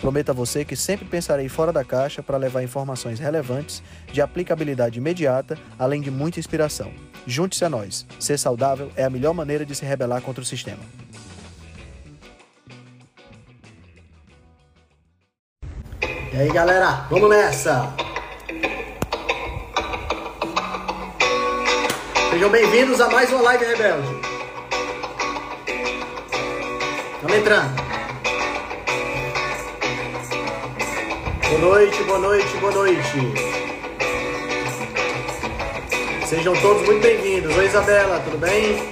Prometo a você que sempre pensarei fora da caixa para levar informações relevantes, de aplicabilidade imediata, além de muita inspiração. Junte-se a nós. Ser saudável é a melhor maneira de se rebelar contra o sistema. E aí, galera, vamos nessa! Sejam bem-vindos a mais uma Live Rebelde. Vamos entrando. Boa noite, boa noite, boa noite. Sejam todos muito bem-vindos. Oi, Isabela, tudo bem?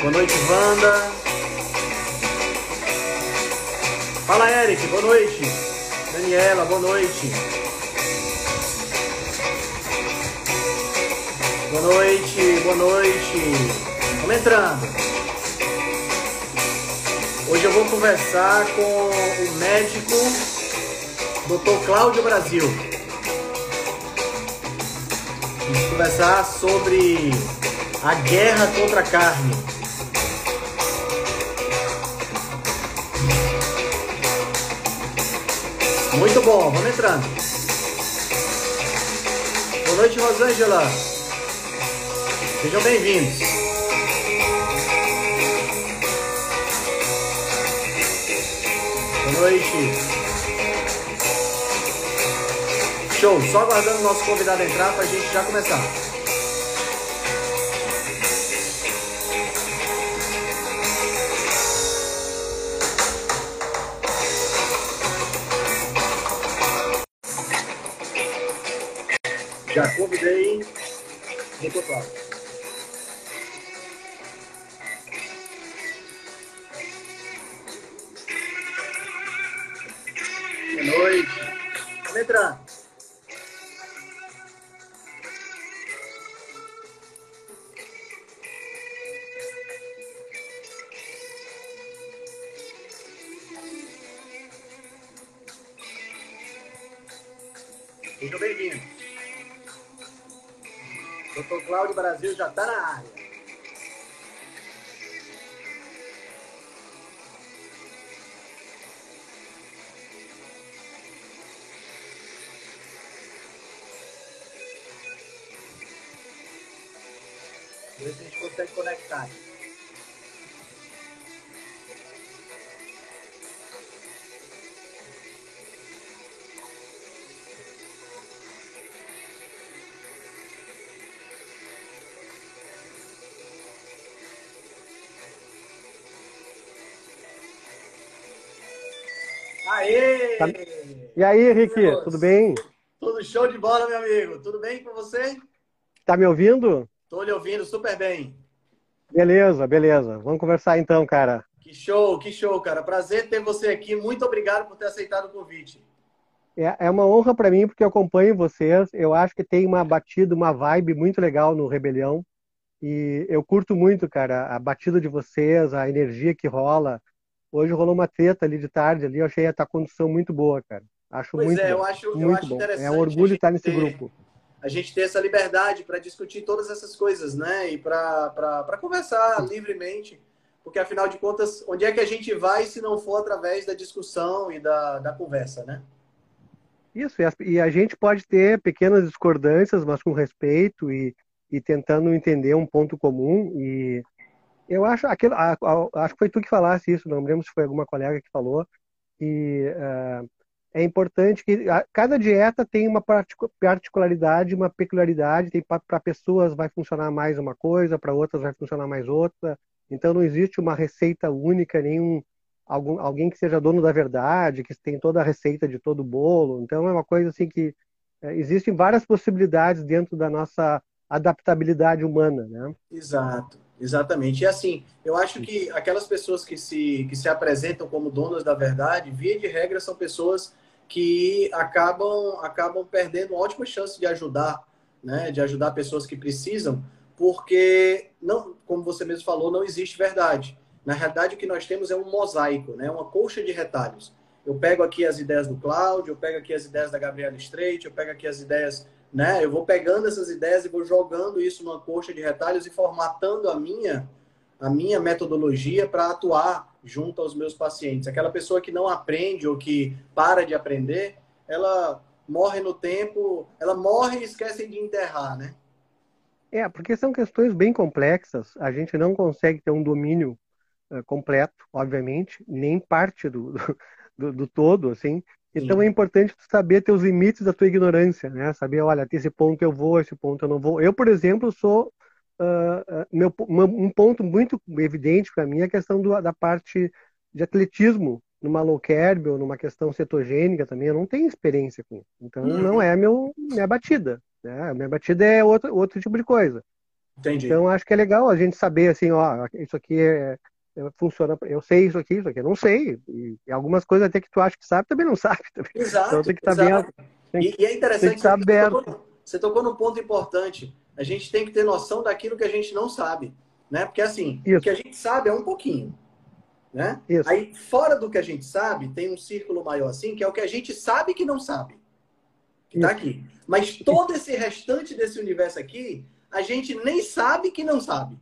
Boa noite, Wanda. Fala, Eric, boa noite. Daniela, boa noite. Boa noite, boa noite. Vamos entrando. Hoje eu vou conversar com o médico Dr. Cláudio Brasil. Vamos conversar sobre a guerra contra a carne. Muito bom, vamos entrando. Boa noite, Rosângela. Sejam bem-vindos. Noite. Show, só aguardando o nosso convidado entrar para a gente já começar. Já convidei o Cláudio. Já está na área. Ver se a gente consegue conectar. E aí, Henrique, tudo bem? Tudo show de bola, meu amigo. Tudo bem com você? Tá me ouvindo? Estou lhe ouvindo super bem. Beleza, beleza. Vamos conversar então, cara. Que show, que show, cara. Prazer ter você aqui. Muito obrigado por ter aceitado o convite. É, é uma honra para mim porque eu acompanho vocês. Eu acho que tem uma batida, uma vibe muito legal no Rebelião. E eu curto muito, cara, a batida de vocês, a energia que rola. Hoje rolou uma treta ali de tarde ali, eu achei a condição muito boa, cara. Acho pois muito é, bom. eu acho, muito eu acho bom. interessante. É um orgulho estar nesse ter... grupo a gente ter essa liberdade para discutir todas essas coisas, né? E para conversar livremente, porque afinal de contas, onde é que a gente vai se não for através da discussão e da, da conversa, né? Isso, e a gente pode ter pequenas discordâncias, mas com respeito e, e tentando entender um ponto comum. E eu acho, aquilo, acho que foi tu que falasse isso, não lembro se foi alguma colega que falou, e uh, é importante que cada dieta tem uma particularidade, uma peculiaridade. Tem para pessoas vai funcionar mais uma coisa, para outras vai funcionar mais outra. Então não existe uma receita única, nenhum algum, alguém que seja dono da verdade, que tem toda a receita de todo o bolo. Então é uma coisa assim que é, existem várias possibilidades dentro da nossa adaptabilidade humana, né? Exato, exatamente. E assim, eu acho que aquelas pessoas que se que se apresentam como donas da verdade, via de regra, são pessoas que acabam, acabam perdendo ótima chance de ajudar, né? De ajudar pessoas que precisam, porque, não, como você mesmo falou, não existe verdade. Na realidade, o que nós temos é um mosaico, né? uma colcha de retalhos. Eu pego aqui as ideias do Cláudio, eu pego aqui as ideias da Gabriela Streit, eu pego aqui as ideias, né? Eu vou pegando essas ideias e vou jogando isso numa colcha de retalhos e formatando a minha a minha metodologia para atuar junto aos meus pacientes. Aquela pessoa que não aprende ou que para de aprender, ela morre no tempo, ela morre e esquecem de enterrar, né? É, porque são questões bem complexas. A gente não consegue ter um domínio uh, completo, obviamente, nem parte do, do, do todo, assim. Então Sim. é importante saber ter os limites da tua ignorância, né? Saber, olha, até esse ponto eu vou, esse ponto eu não vou. Eu, por exemplo, sou uh, meu, um ponto muito evidente para mim é a questão do, da parte de atletismo numa low carb ou numa questão cetogênica também. Eu não tenho experiência com isso. Então uhum. não é meu, minha batida. Né? A minha batida é outro, outro tipo de coisa. Entendi. Então acho que é legal a gente saber assim, ó, isso aqui é, é, funciona, eu sei isso aqui, isso aqui eu não sei. E, algumas coisas até que tu acha que sabe, também não sabe. Também. Exato. Então tem que estar tá bem. e, e, é interessante que, que você, tocou, você tocou num ponto importante. A gente tem que ter noção daquilo que a gente não sabe. Né? Porque assim, isso. o que a gente sabe é um pouquinho. Né? Isso. Aí, fora do que a gente sabe, tem um círculo maior assim, que é o que a gente sabe que não sabe. Que está aqui. Mas todo esse restante desse universo aqui, a gente nem sabe que não sabe.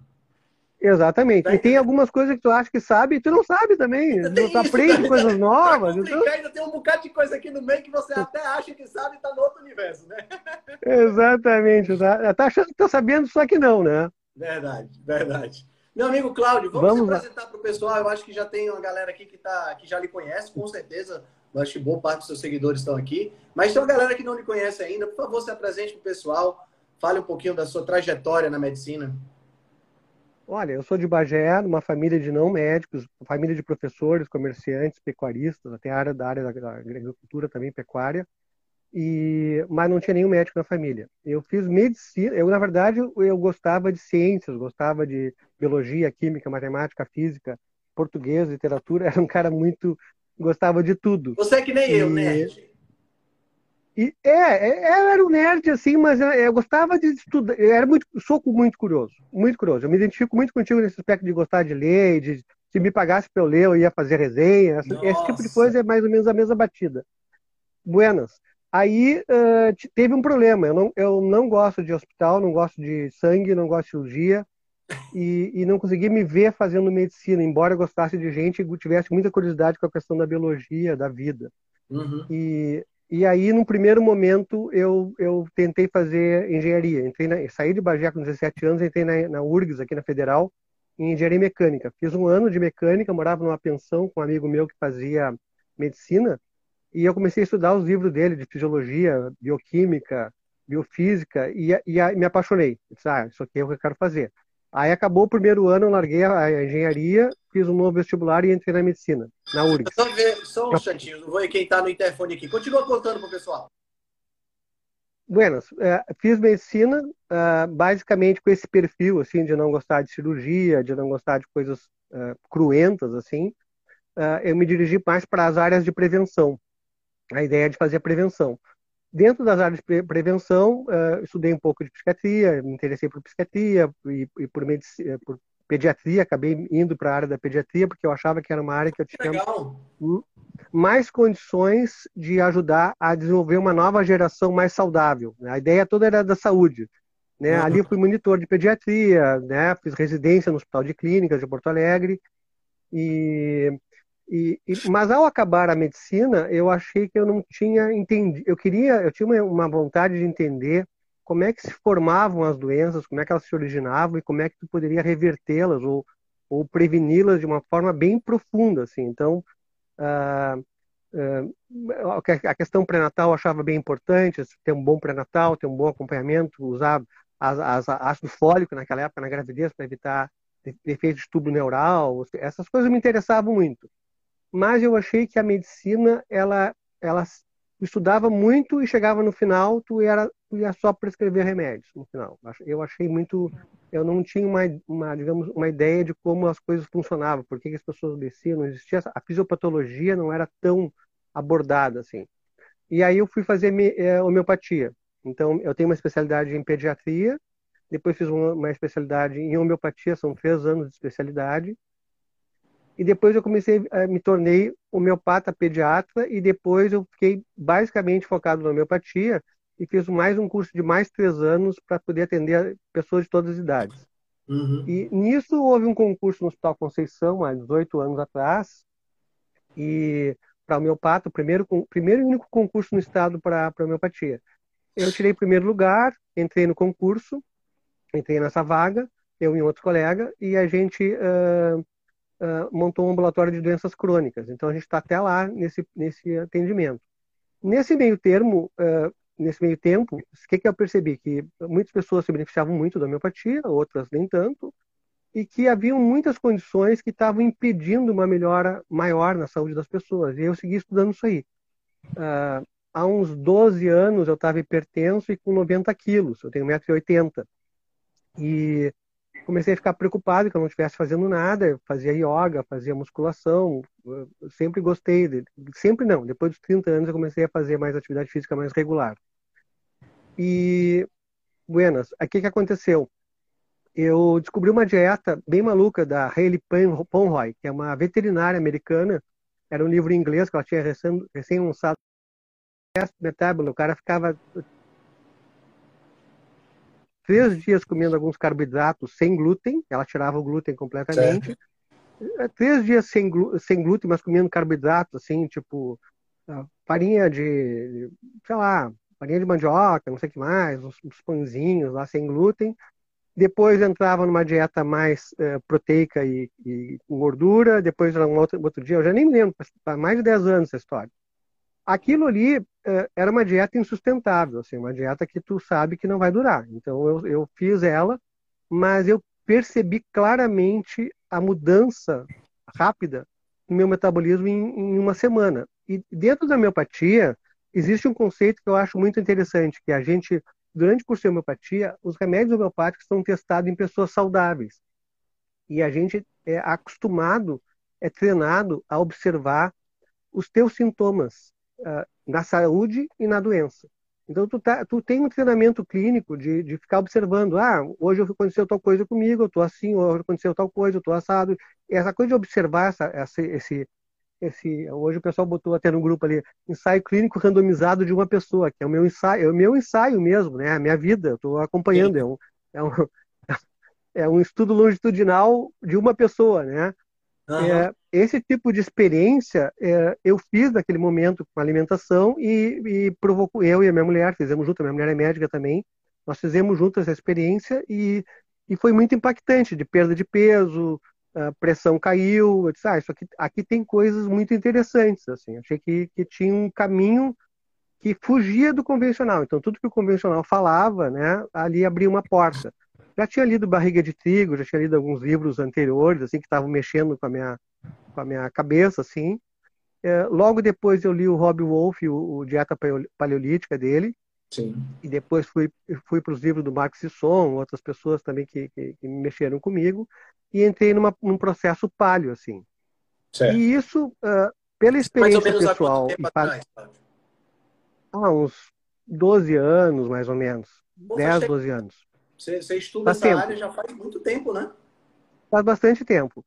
Exatamente. Tá e tem algumas coisas que tu acha que sabe e tu não sabe também. Tu isso, aprende tá, coisas novas. Então... Ainda tem um bocado de coisa aqui no meio que você até acha que sabe e está no outro universo, né? Exatamente. Tá, tá achando que tá sabendo, só que não, né? Verdade, verdade. Meu amigo Cláudio, vamos, vamos se apresentar para o pessoal. Eu acho que já tem uma galera aqui que, tá, que já lhe conhece, com certeza. Eu acho que boa parte dos seus seguidores estão aqui. Mas tem uma galera que não lhe conhece ainda. Por favor, se apresente para o pessoal. Fale um pouquinho da sua trajetória na medicina. Olha, eu sou de Bagé, uma família de não médicos, família de professores, comerciantes, pecuaristas, até área da área da agricultura também, pecuária, e mas não tinha nenhum médico na família. Eu fiz medicina, eu na verdade eu gostava de ciências, gostava de biologia, química, matemática, física, português, literatura, era um cara muito gostava de tudo. Você é que nem e... eu, né? E, é, é, eu era um nerd, assim, mas eu, eu gostava de estudar. Eu era muito, sou muito curioso, muito curioso. Eu me identifico muito contigo nesse aspecto de gostar de ler, de se me pagasse para eu ler, eu ia fazer resenha. Esse tipo de coisa é mais ou menos a mesma batida. Buenas. Aí uh, teve um problema. Eu não, eu não gosto de hospital, não gosto de sangue, não gosto de cirurgia. E, e não consegui me ver fazendo medicina, embora eu gostasse de gente e tivesse muita curiosidade com a questão da biologia, da vida. Uhum. E e aí, num primeiro momento, eu, eu tentei fazer engenharia. Entrei na, saí de Bagé com 17 anos, entrei na, na URGS, aqui na Federal, em engenharia mecânica. Fiz um ano de mecânica, morava numa pensão com um amigo meu que fazia medicina, e eu comecei a estudar os livros dele de fisiologia, bioquímica, biofísica, e, e me apaixonei. Disse, ah, isso aqui é o que eu quero fazer. Aí acabou o primeiro ano, eu larguei a engenharia, fiz um novo vestibular e entrei na medicina, na URGS. Só, ver, só um instantinho, vou ver quem está no interfone aqui. Continua contando para o pessoal. Buenas, é, fiz medicina é, basicamente com esse perfil, assim, de não gostar de cirurgia, de não gostar de coisas é, cruentas, assim. eu me dirigi mais para as áreas de prevenção. A ideia de fazer prevenção. Dentro das áreas de prevenção, uh, estudei um pouco de psiquiatria, me interessei por psiquiatria e, e por, medicina, por pediatria, acabei indo para a área da pediatria porque eu achava que era uma área que eu tinha Legal. mais condições de ajudar a desenvolver uma nova geração mais saudável. Né? A ideia toda era da saúde. Né? Uhum. Ali eu fui monitor de pediatria, né? fiz residência no Hospital de Clínicas de Porto Alegre e e, e, mas ao acabar a medicina, eu achei que eu não tinha entendido. Eu queria, eu tinha uma, uma, vontade de entender como é que se formavam as doenças, como é que elas se originavam e como é que tu poderia revertê-las ou, ou preveni-las de uma forma bem profunda, assim. Então, uh, uh, a questão pré-natal eu achava bem importante, ter um bom pré-natal, ter um bom acompanhamento, usar as, as, ácido fólico naquela época na gravidez para evitar defeitos de tubo neural, essas coisas me interessavam muito mas eu achei que a medicina ela ela estudava muito e chegava no final tu era tu ia só prescrever remédios no final eu achei muito eu não tinha uma, uma digamos uma ideia de como as coisas funcionavam por que, as pessoas desciam não existia a fisiopatologia não era tão abordada assim E aí eu fui fazer é, homeopatia. Então, eu tenho uma especialidade em pediatria, depois fiz uma, uma especialidade em homeopatia, são três anos de especialidade. E depois eu comecei, a, me tornei homeopata pediatra e depois eu fiquei basicamente focado na homeopatia e fiz mais um curso de mais três anos para poder atender pessoas de todas as idades. Uhum. E nisso houve um concurso no Hospital Conceição, há 18 anos atrás, e para homeopata, o primeiro, primeiro e único concurso no estado para homeopatia. Eu tirei primeiro lugar, entrei no concurso, entrei nessa vaga, eu e outro colega, e a gente uh, montou um ambulatório de doenças crônicas. Então a gente está até lá nesse, nesse atendimento. Nesse meio termo, uh, nesse meio tempo, o que, que eu percebi? Que muitas pessoas se beneficiavam muito da homeopatia, outras nem tanto, e que haviam muitas condições que estavam impedindo uma melhora maior na saúde das pessoas. E eu segui estudando isso aí. Uh, há uns 12 anos eu estava hipertenso e com 90 quilos, eu tenho 1,80m. E comecei a ficar preocupado que eu não estivesse fazendo nada, fazia yoga, fazia musculação, sempre gostei, de, sempre não, depois dos 30 anos eu comecei a fazer mais atividade física mais regular. E, buenas, o que, aconteceu? Eu descobri uma dieta bem maluca da Hayley Ponroy, que é uma veterinária americana, era um livro em inglês que ela tinha recém, recém lançado, metabolo, o cara ficava três dias comendo alguns carboidratos sem glúten, ela tirava o glúten completamente. Certo. É, três dias sem, sem glúten, mas comendo carboidratos, assim, tipo ah, farinha de, sei lá, farinha de mandioca, não sei o que mais, uns, uns pãezinhos lá sem glúten. Depois entrava numa dieta mais eh, proteica e, e, com gordura. Depois, um outro, outro dia, eu já nem me lembro, faz mais de 10 anos essa história aquilo ali era uma dieta insustentável, assim, uma dieta que tu sabe que não vai durar. Então eu, eu fiz ela, mas eu percebi claramente a mudança rápida no meu metabolismo em, em uma semana. E dentro da homeopatia existe um conceito que eu acho muito interessante, que a gente durante o curso de homeopatia, os remédios homeopáticos são testados em pessoas saudáveis. E a gente é acostumado, é treinado a observar os teus sintomas uh, na saúde e na doença. Então, tu, tá, tu tem um treinamento clínico de, de ficar observando. Ah, hoje aconteceu tal coisa comigo, eu estou assim, hoje aconteceu tal coisa, eu estou assado. E essa coisa de observar essa, essa, esse, esse... Hoje o pessoal botou até no grupo ali, ensaio clínico randomizado de uma pessoa, que é o meu ensaio, é o meu ensaio mesmo, né? A minha vida, eu estou acompanhando. É um, é, um, é um estudo longitudinal de uma pessoa, né? Uhum. É, esse tipo de experiência é, eu fiz naquele momento com alimentação e, e provocou eu e a minha mulher fizemos junto, a minha mulher é médica também, nós fizemos juntos essa experiência e, e foi muito impactante de perda de peso, a pressão caiu, eu disse, ah, isso aqui, aqui tem coisas muito interessantes, assim, achei que, que tinha um caminho que fugia do convencional, então tudo que o convencional falava, né, ali abria uma porta já tinha lido Barriga de Trigo, já tinha lido alguns livros anteriores, assim, que estavam mexendo com a minha, com a minha cabeça, assim. É, logo depois eu li o Rob Wolf, o, o Dieta Paleolítica dele. Sim. E depois fui, fui para os livros do Marx Sisson, outras pessoas também que, que, que mexeram comigo, e entrei numa, num processo palio, assim. Certo. E isso, uh, pela experiência mais ou menos pessoal... Há, atrás, há uns 12 anos, mais ou menos. Pô, 10, 12 anos. Você, você estuda faz essa tempo. área já faz muito tempo, né? Faz bastante tempo.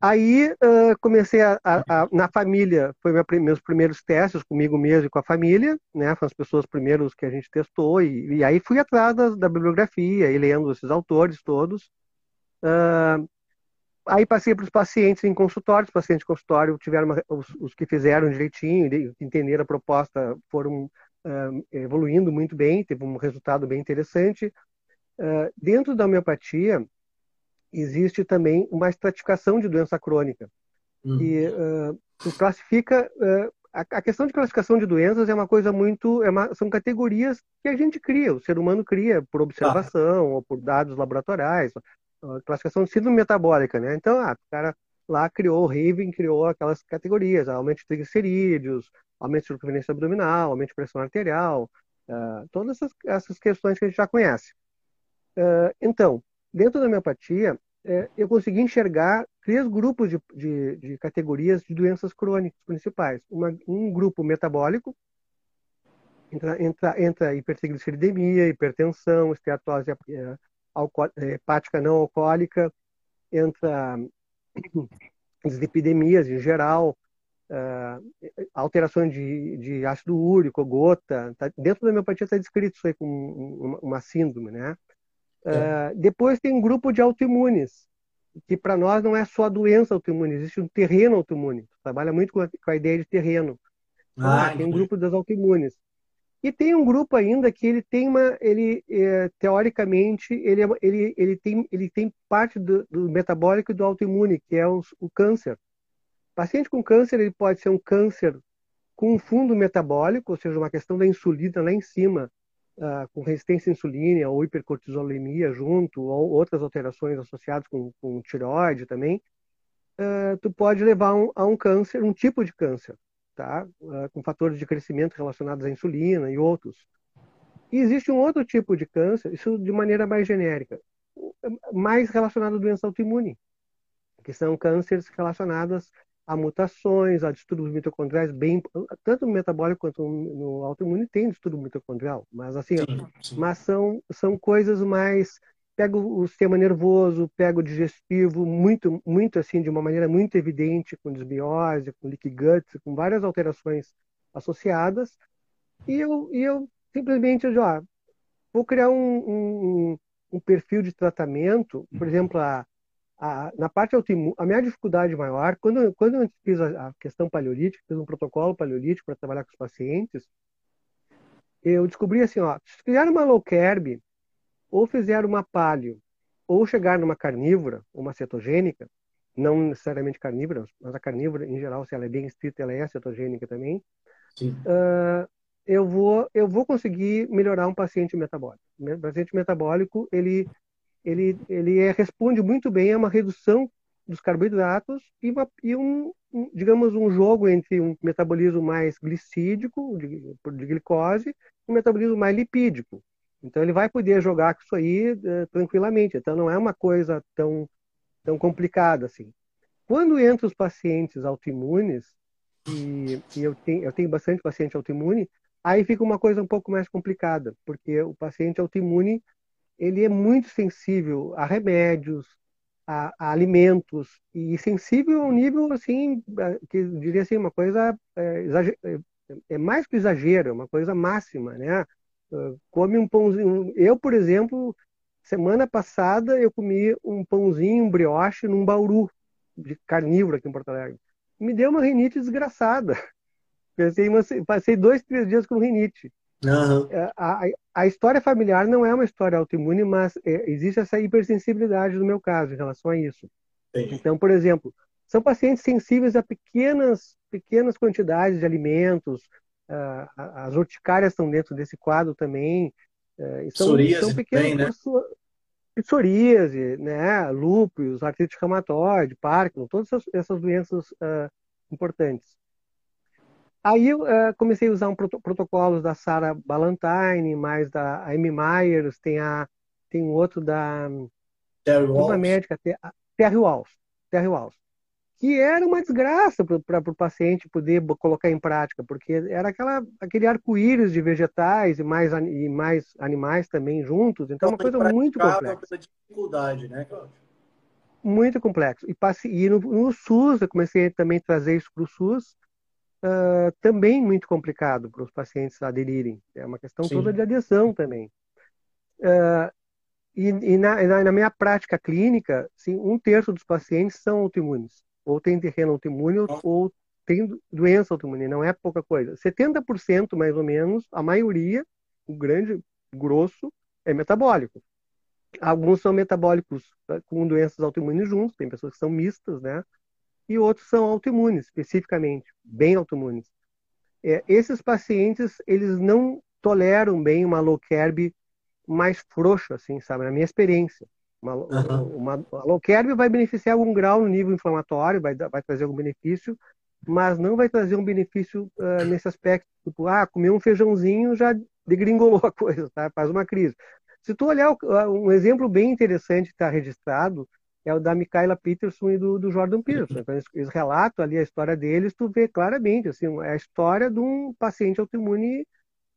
Aí uh, comecei a, a, a, na família, foi meu, meus primeiros testes comigo mesmo e com a família, né? Foram as pessoas primeiros que a gente testou e, e aí fui atrás da, da, bibliografia e lendo esses autores todos. Uh, aí passei para os pacientes em consultório, os pacientes em consultório tiveram uma, os, os, que fizeram direitinho, entenderam a proposta, foram uh, evoluindo muito bem, teve um resultado bem interessante. Uh, dentro da homeopatia, existe também uma estratificação de doença crônica. Uhum. E uh, tu classifica. Uh, a, a, questão de classificação de doenças é uma coisa muito. É uma, são categorias que a gente cria, o ser humano cria por observação ah. ou por dados laboratoriais. classificação de síndrome metabólica, né? Então, ah, o cara lá criou, o Raven criou aquelas categorias: aumento de triglicerídeos, aumento de circunferência abdominal, aumento de pressão arterial, todas essas, essas questões que a gente já conhece. Uh, então, dentro da homeopatia, é, eu consegui enxergar três grupos de, de, de, categorias de doenças crônicas principais. Uma, um grupo metabólico, Entra, entra, entra hipertrigliceridemia, hipertensão, esteatose é, hepática não alcoólica, entra epidemias em geral, uh, alterações de, de, ácido úrico, gota. Tá, dentro da homeopatia está descrito isso aí como uma, uma síndrome, né? Uh, depois tem um grupo de autoimunes, que para nós não é só a doença autoimune, existe um terreno autoimune. Trabalha muito com a, com a ideia de terreno. Ah, tem um grupo das autoimunes. E tem um grupo ainda que ele tem uma, ele é, teoricamente ele, é, ele, ele tem ele tem parte do, do metabólico e do autoimune que é o, o câncer. O paciente com câncer ele pode ser um câncer com um fundo metabólico, ou seja, uma questão da insulina lá em cima, uh, com resistência à insulina ou hipercortisolemia junto, ou outras alterações associadas com, com tireoide também, uh, tu pode levar um, a um câncer, um tipo de câncer tá? Uh, com fatores de crescimento relacionados à insulina e outros. E existe um outro tipo de câncer, isso de maneira mais genérica, mais relacionado à doença autoimune, que são cânceres relacionados a mutações, a distúrbios mitocondriais, bem, tanto no metabólico quanto no autoimune tem distúrbio mitocondrial, mas assim, sim, sim. mas são, são coisas mais pega o sistema nervoso, pega o digestivo, muito, muito assim, de uma maneira muito evidente, com desbiose, com leaky gut, com várias alterações associadas. E eu, e eu simplesmente, ó, vou criar um, um, um perfil de tratamento, por uhum. exemplo, a, a, na parte autoimune, a minha dificuldade maior, quando, quando eu fiz a, a questão paleolítica, fiz um protocolo paleolítico para trabalhar com os pacientes, eu descobri assim, ó, se fizer uma low carb, ou fizer uma palio, ou chegar numa carnívora, uma cetogênica, não necessariamente carnívora, mas a carnívora em geral, se ela é bem estrita, ela é cetogênica também. Uh, eu vou eu vou conseguir melhorar um paciente metabólico. O paciente metabólico ele ele ele é, responde muito bem a uma redução dos carboidratos e, uma, e um, um, digamos um jogo entre um metabolismo mais glicídico de, de glicose e um metabolismo mais lipídico. Então ele vai poder jogar com isso aí uh, tranquilamente. Então não é uma coisa tão, tão complicada assim. Quando entra os pacientes autoimunes, e, e eu, tenho, eu tenho bastante paciente autoimune, aí fica uma coisa um pouco mais complicada, porque o paciente autoimune ele é muito sensível a remédios, a, a alimentos, e sensível a um nível assim, que eu diria assim, uma coisa é, é, é mais que exagero, é uma coisa máxima, né? come um pãozinho. Eu, por exemplo, semana passada eu comi um pãozinho, um brioche num bauru de carnívoro aqui em Porto Alegre. Me deu uma rinite desgraçada. Pensei, passei dois, três dias com rinite. Uhum. A, a, a, história familiar não é uma história autoimune, mas é, existe essa hipersensibilidade no meu caso em relação a isso. Sim. Então, por exemplo, são pacientes sensíveis a pequenas, pequenas quantidades de alimentos, Uh, as urticárias estão dentro desse quadro também. Uh, são, psoríase são pequenas também, né? psoríase, né? lúpus, artrite reumatoide, Parkinson, todas essas, essas doenças uh, importantes. Aí eu uh, comecei a usar um prot protocolos da Sarah Ballantyne, mais da Amy Myers, tem, a, tem outro da Terry uma médica, Terry Walsh. Terry Walsh que era uma desgraça para o paciente poder colocar em prática, porque era aquela, aquele arco-íris de vegetais e mais, e mais animais também juntos, então é uma coisa muito complexa. dificuldade, né, Cláudio? Muito complexo. E, passe, e no, no, SUS, eu comecei também a trazer isso para o SUS, uh, também muito complicado para os pacientes aderirem. É uma questão Sim. toda de adesão também. Uh, e, e na, na, minha prática clínica, sim, um terço dos pacientes são autoimunes ou tem terreno autoimune ou tem doença autoimune, não é pouca coisa. 70% mais ou menos, a maioria, o grande grosso, é metabólico. Alguns são metabólicos tá, com doenças autoimunes juntos, tem pessoas que são mistas, né? E outros são autoimunes, especificamente, bem autoimunes. É, esses pacientes, eles não toleram bem uma low carb mais frouxa, assim, sabe? Na minha experiência. Uma, uhum. uma, a low carb vai beneficiar algum grau no nível inflamatório, vai, vai trazer algum benefício, mas não vai trazer um benefício uh, nesse aspecto, tipo, ah, comer um feijãozinho já degringolou a coisa, tá? faz uma crise. Se tu olhar um exemplo bem interessante que está registrado, é o da Michaela Peterson e do, do Jordan Peterson. Então, eles, relatam ali a história deles, tu vê claramente, assim, é a história de um paciente autoimune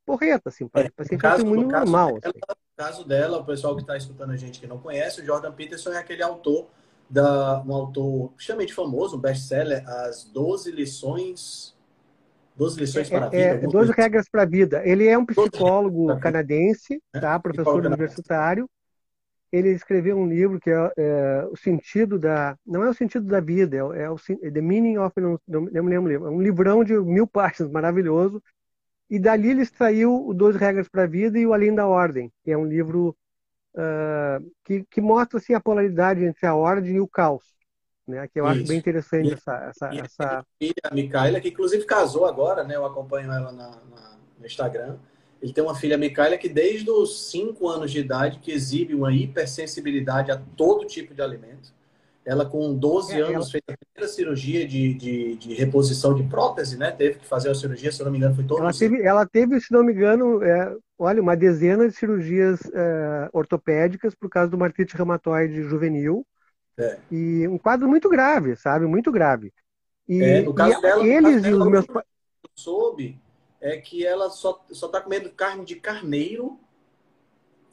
porreta, assim, É, paciente caso, autoimune caso normal. dela, assim. no caso dela, o pessoal que está escutando a gente que não conhece, o Jordan Peterson é aquele autor, da, um autor extremamente famoso, um best-seller, As 12 Lições... 12 Lições para a Vida. É, é, alguma 12 coisa regras para a vida. Ele é um psicólogo canadense, né? tá? Professor universitário. Ele escreveu um livro que é, é, o sentido da, não é o sentido da vida, é, é o sin- The Meaning of, não, não me lembro o livro. É um livrão de mil páginas, maravilhoso. E dali ele extraiu o 12 regras para a vida e o Além da Ordem, que é um livro ah, que, que mostra assim a polaridade entre a ordem e o caos, né? Que eu acho Isso. bem interessante E- essa, essa, E essa a Micaela, que inclusive casou agora, né? Eu acompanho ela na, na- no Instagram. Ele tem uma filha, Micaela, que desde os 5 anos de idade que exibe uma hipersensibilidade a todo tipo de alimento. Ela, com 12 É, anos, ela- fez a primeira cirurgia de, de, de reposição de prótese, né? Teve que fazer a cirurgia, se não me engano, foi todo Ela teve, ela teve, se não me engano, é, olha, uma dezena de cirurgias é, ortopédicas por causa do artrite reumatoide juvenil. É. E um quadro muito grave, sabe? Muito grave. E, É, no caso e dela, eles caso e dela, os meus soube é que ela só, só tá comendo carne de carneiro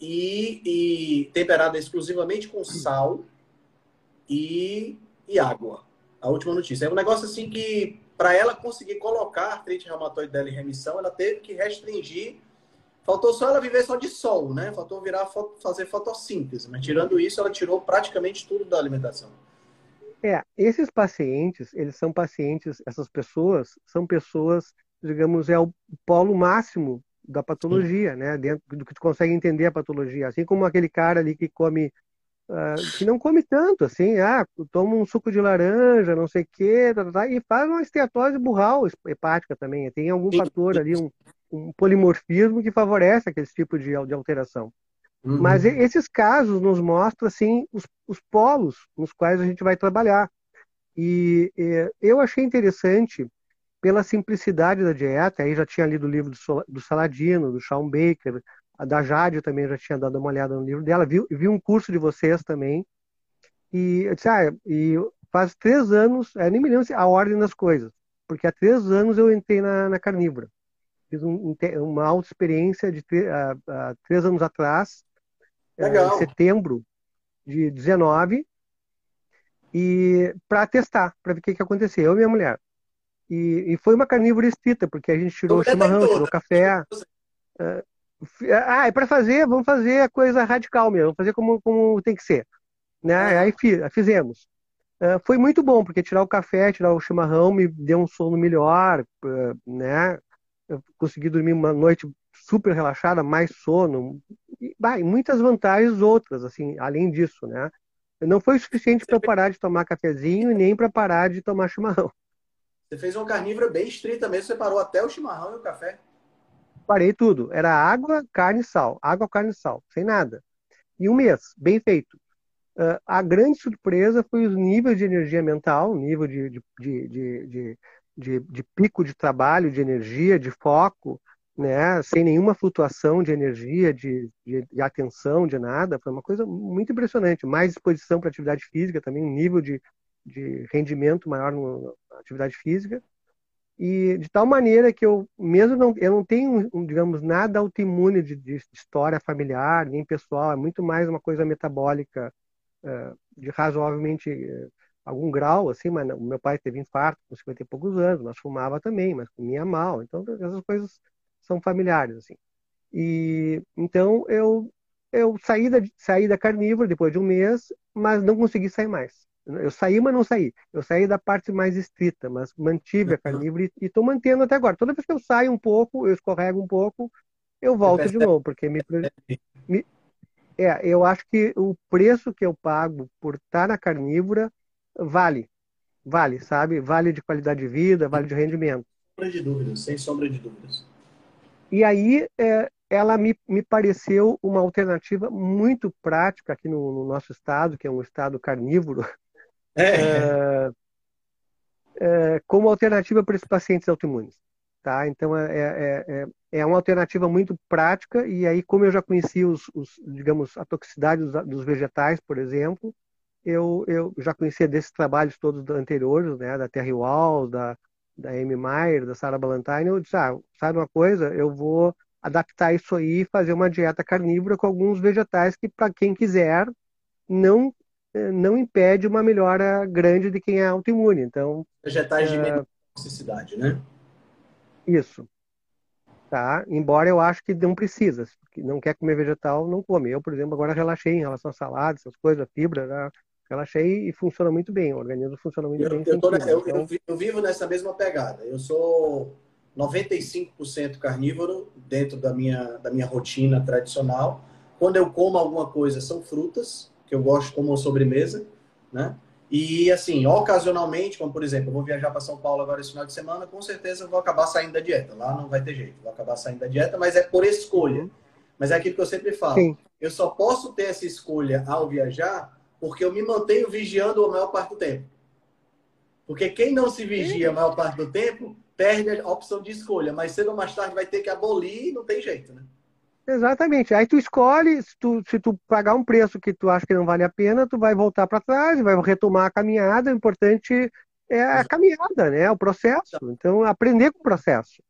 e, e temperada exclusivamente com sal e, e água. A última notícia. É um negócio assim que, para ela conseguir colocar a artrite reumatoide dela em remissão, ela teve que restringir. Faltou só ela viver só de sol, né? Faltou virar fazer fotossíntese. Mas tirando isso, ela tirou praticamente tudo da alimentação. É, esses pacientes, eles são pacientes, essas pessoas são pessoas, digamos, é o polo máximo da patologia, né? Dentro do que tu consegue entender a patologia. Assim como aquele cara ali que come, ah, que não come tanto, assim, ah, toma um suco de laranja, não sei o quê, tá, tá, tá, e faz uma esteatose burral hepática também. Tem algum Sim. fator ali, um, um polimorfismo que favorece aquele tipo de, de alteração. Uhum. Mas esses casos nos mostram assim os, os polos nos quais a gente vai trabalhar. E, eh, eu achei interessante pela simplicidade da dieta. Aí já tinha lido o livro do, Saladino, do Shawn Baker, a da Jade também já tinha dado uma olhada no livro dela. Vi, vi um curso de vocês também. E eu disse, ah, e faz três anos, eu nem me lembro a ordem das coisas, porque há três anos eu entrei na, na carnívora. Fiz um- um uma auto-experiência de tre- há- há três anos atrás, eh, Legal. em setembro de 19, e para testar, para ver o que, que acontecia, eu e minha mulher. E, e foi uma carnívora estrita, porque a gente tirou o Então, chimarrão, tirou o café. Ah, é para fazer, vamos fazer a coisa radical mesmo, vamos fazer como, como tem que ser. Né? Ah. Aí fi- fizemos. Foi muito bom, porque tirar o café, tirar o chimarrão me deu um sono melhor, né? Eu consegui dormir uma noite super relaxada, mais sono, e, bah, e muitas vantagens outras, assim, além disso, né? Não foi o suficiente para eu parar de tomar cafezinho e nem para parar de tomar chimarrão. Você fez uma carnívora bem estrita mesmo, você parou até o chimarrão e o café. Parei tudo. Era água, carne e sal. Água, carne e sal. Sem nada. E um mês, bem feito. Ah, a grande surpresa foi os níveis de energia mental, o nível de, de, de, de, de, de- pico de trabalho, de energia, de foco, né? Sem nenhuma flutuação de energia, de, de, de atenção, de nada. Foi uma coisa muito impressionante. Mais disposição para atividade física também, um nível de, de rendimento maior no- atividade física. E de tal maneira que eu, mesmo não, eu não tenho, digamos, nada autoimune de, de história familiar, nem pessoal, é muito mais uma coisa metabólica eh, de razoavelmente eh, algum grau, assim, mas o meu pai teve infarto com 50 e poucos anos, mas fumava também, mas comia mal, então essas coisas são familiares, assim. E então eu eu saí da, saí da carnívora depois de um mês, mas não consegui sair mais. Eu saí, mas não saí. Eu saí da parte mais estrita, mas mantive a carnívora e estou mantendo até agora. Toda vez que eu saio um pouco, eu escorrego um pouco, eu volto de novo, porque me, me- é, eu acho que o preço que eu pago por estar na carnívora vale. Vale, sabe? Vale de qualidade de vida, vale de rendimento. Sombra de dúvidas, sem sombra de dúvidas. E aí, é, ela me, me pareceu uma alternativa muito prática aqui no, no nosso estado, que é um estado carnívoro, É, é, como alternativa para esses pacientes autoimunes. Tá? Então, é, é, é, é uma alternativa muito prática, e aí, como eu já conhecia os, os, digamos, a toxicidade dos, dos vegetais, por exemplo, eu, eu já conhecia desses trabalhos todos anteriores, né, da Terry Walls, da, da Amy Meyer, da Sarah Ballantyne, eu disse, ah, sabe uma coisa, eu vou adaptar isso aí e fazer uma dieta carnívora com alguns vegetais que, para quem quiser, não não impede uma melhora grande de quem é autoimune. Então, vegetais de menor toxicidade, né? Isso. Tá? Embora eu acho que não precisa. Se não quer comer vegetal, não come. Eu, por exemplo, agora relaxei em relação a salada, essas coisas, fibra, né? relaxei e funciona muito bem. O organismo funciona muito eu, bem. Eu, então... eu, vivo nessa mesma pegada. Eu sou 95% carnívoro dentro da minha, da minha rotina tradicional. Quando eu como alguma coisa, são frutas, que eu gosto como sobremesa, né? E assim, ocasionalmente, como por exemplo, eu vou viajar para São Paulo agora esse final de semana, com certeza eu vou acabar saindo da dieta. Lá não vai ter jeito, vou acabar saindo da dieta, mas é por escolha. Mas é aquilo que eu sempre falo. Sim. Eu só posso ter essa escolha ao viajar porque eu me mantenho vigiando a maior parte do tempo. Porque quem não se vigia a maior parte do tempo perde a opção de escolha, mas cedo ou mais tarde vai ter que abolir e não tem jeito, né? Exatamente. Aí tu escolhe, se tu, se tu pagar um preço que tu acha que não vale a pena, tu vai voltar para trás, vai retomar a caminhada. O importante é a caminhada, né? O processo. Então, aprender com o processo.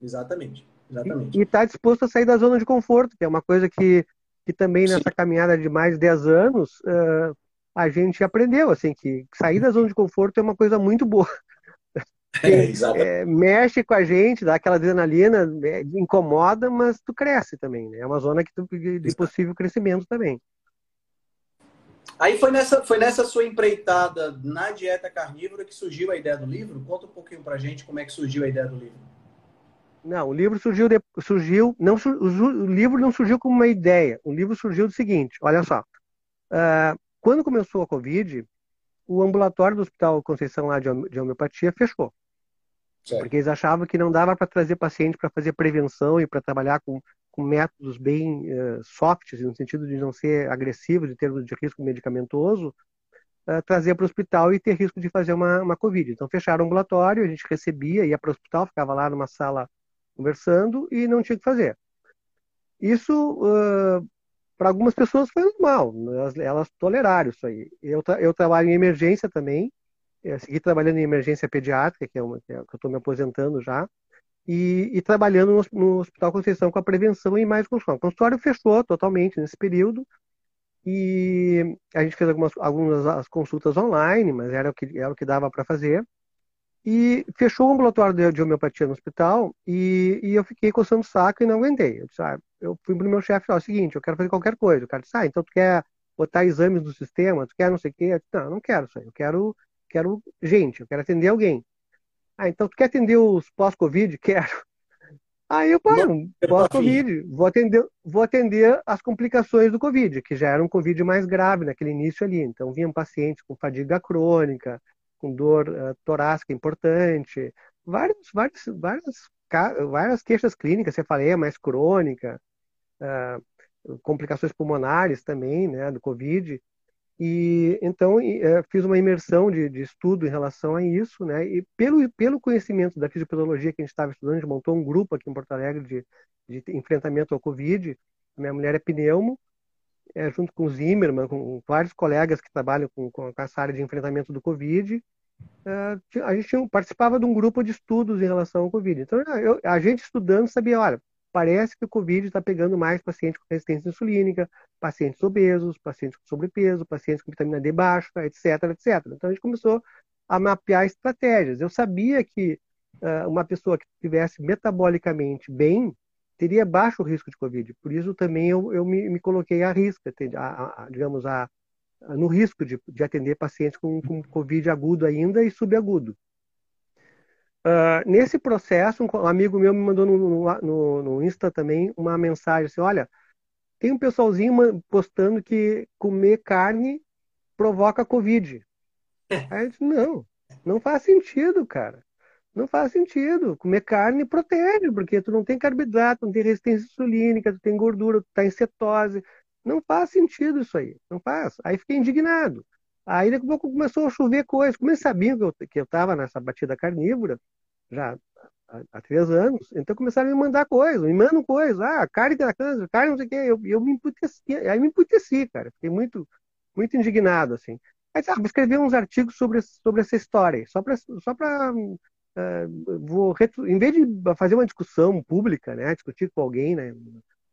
Exatamente. Exatamente. E estar tá disposto a sair da zona de conforto, que é uma coisa que, que também nessa Sim. caminhada de mais de 10 anos uh, a gente aprendeu, assim, que sair da zona de conforto é uma coisa muito boa. É, é, mexe com a gente, dá aquela adrenalina, é, incomoda, mas tu cresce também, né? É uma zona que tu, de possível crescimento também. Aí foi nessa, foi nessa sua empreitada na dieta carnívora que surgiu a ideia do livro? Conta um pouquinho pra gente como é que surgiu a ideia do livro. Não, o livro surgiu, de, surgiu não, o livro não surgiu como uma ideia. O livro surgiu do seguinte, olha só. Uh, quando começou a Covid, o ambulatório do Hospital Conceição lá de, de homeopatia fechou. Certo. Porque eles achavam que não dava para trazer paciente para fazer prevenção e para trabalhar com, com métodos bem uh, softs, no sentido de não ser agressivos, de termos de risco medicamentoso, uh, trazer para o hospital e ter risco de fazer uma, uma Covid. Então fecharam o ambulatório, a gente recebia, ia para o hospital, ficava lá numa sala conversando e não tinha que fazer. Isso, uh, para algumas pessoas, foi normal, elas, elas toleraram isso aí. Eu, eu trabalho em emergência também, eu segui trabalhando em emergência pediátrica, que é, uma, que, é, eu estou me aposentando já, e, e trabalhando no, no, Hospital Conceição com a prevenção e mais consultório. O consultório fechou totalmente nesse período, e a gente fez algumas, algumas consultas online, mas era o que, era o que dava para fazer. E fechou o ambulatório de, homeopatia no hospital e, e, eu fiquei coçando o saco e não aguentei. Eu, disse, ah, eu fui pro meu chefe falei, é o seguinte, eu quero fazer qualquer coisa. O cara disse, ah, então tu quer botar exames no sistema, tu quer não sei o quê? Eu disse, não, não quero isso aí. Eu quero quero gente, eu quero atender alguém. Ah, então tu quer atender os pós-Covid? Quero. Aí eu, paro, pós-Covid, vou atender, vou atender as complicações do Covid, que já era um Covid mais grave naquele início ali. Então vinham pacientes com fadiga crônica, com dor uh, torácica importante, vários, vários, várias, várias queixas clínicas, cefaleia mais crônica, uh, complicações pulmonares também, né, do Covid. E então é, fiz uma imersão de, de, estudo em relação a isso, né? E pelo, pelo conhecimento da fisiopatologia que a gente estava estudando, a gente montou um grupo aqui em Porto Alegre de, de enfrentamento ao Covid. Minha mulher é pneumo, é, junto com o Zimmerman, com vários colegas que trabalham com, com essa área de enfrentamento do Covid. É, a gente participava de um grupo de estudos em relação ao Covid. Então, eu, a gente estudando sabia, olha, parece que o Covid está pegando mais pacientes com resistência insulínica, pacientes obesos, pacientes com sobrepeso, pacientes com vitamina D baixa, etc, etc. Então a gente começou a mapear estratégias. Eu sabia que uh, uma pessoa que estivesse metabolicamente bem teria baixo risco de Covid. Por isso também eu, eu me, me, coloquei à risca, a, a, digamos, a, no risco de, de atender pacientes com, com Covid agudo ainda e subagudo. Uh, nesse processo, um amigo meu me mandou no, no, no, Insta também uma mensagem assim: olha, tem um pessoalzinho postando que comer carne provoca Covid. Aí eu disse, não, não faz sentido, cara. Não faz sentido. Comer carne protege, porque tu não tem carboidrato, não tem resistência insulínica, tu tem gordura, tu tá em cetose. Não faz sentido isso aí. Não faz. Aí fiquei indignado. Aí daqui a pouco começou a chover coisas. Como eles sabiam que eu, que eu tava nessa batida carnívora, já há, há, três anos, então começaram a me mandar coisas, me mandam coisas, ah, carne da câncer, carne não sei o quê, eu, eu me emputeci, aí me emputeci, cara, fiquei muito, muito indignado, assim. Aí, ah, vou escrever uns artigos sobre, sobre essa história, só para só uh, vou em vez de fazer uma discussão pública, né, discutir com alguém né,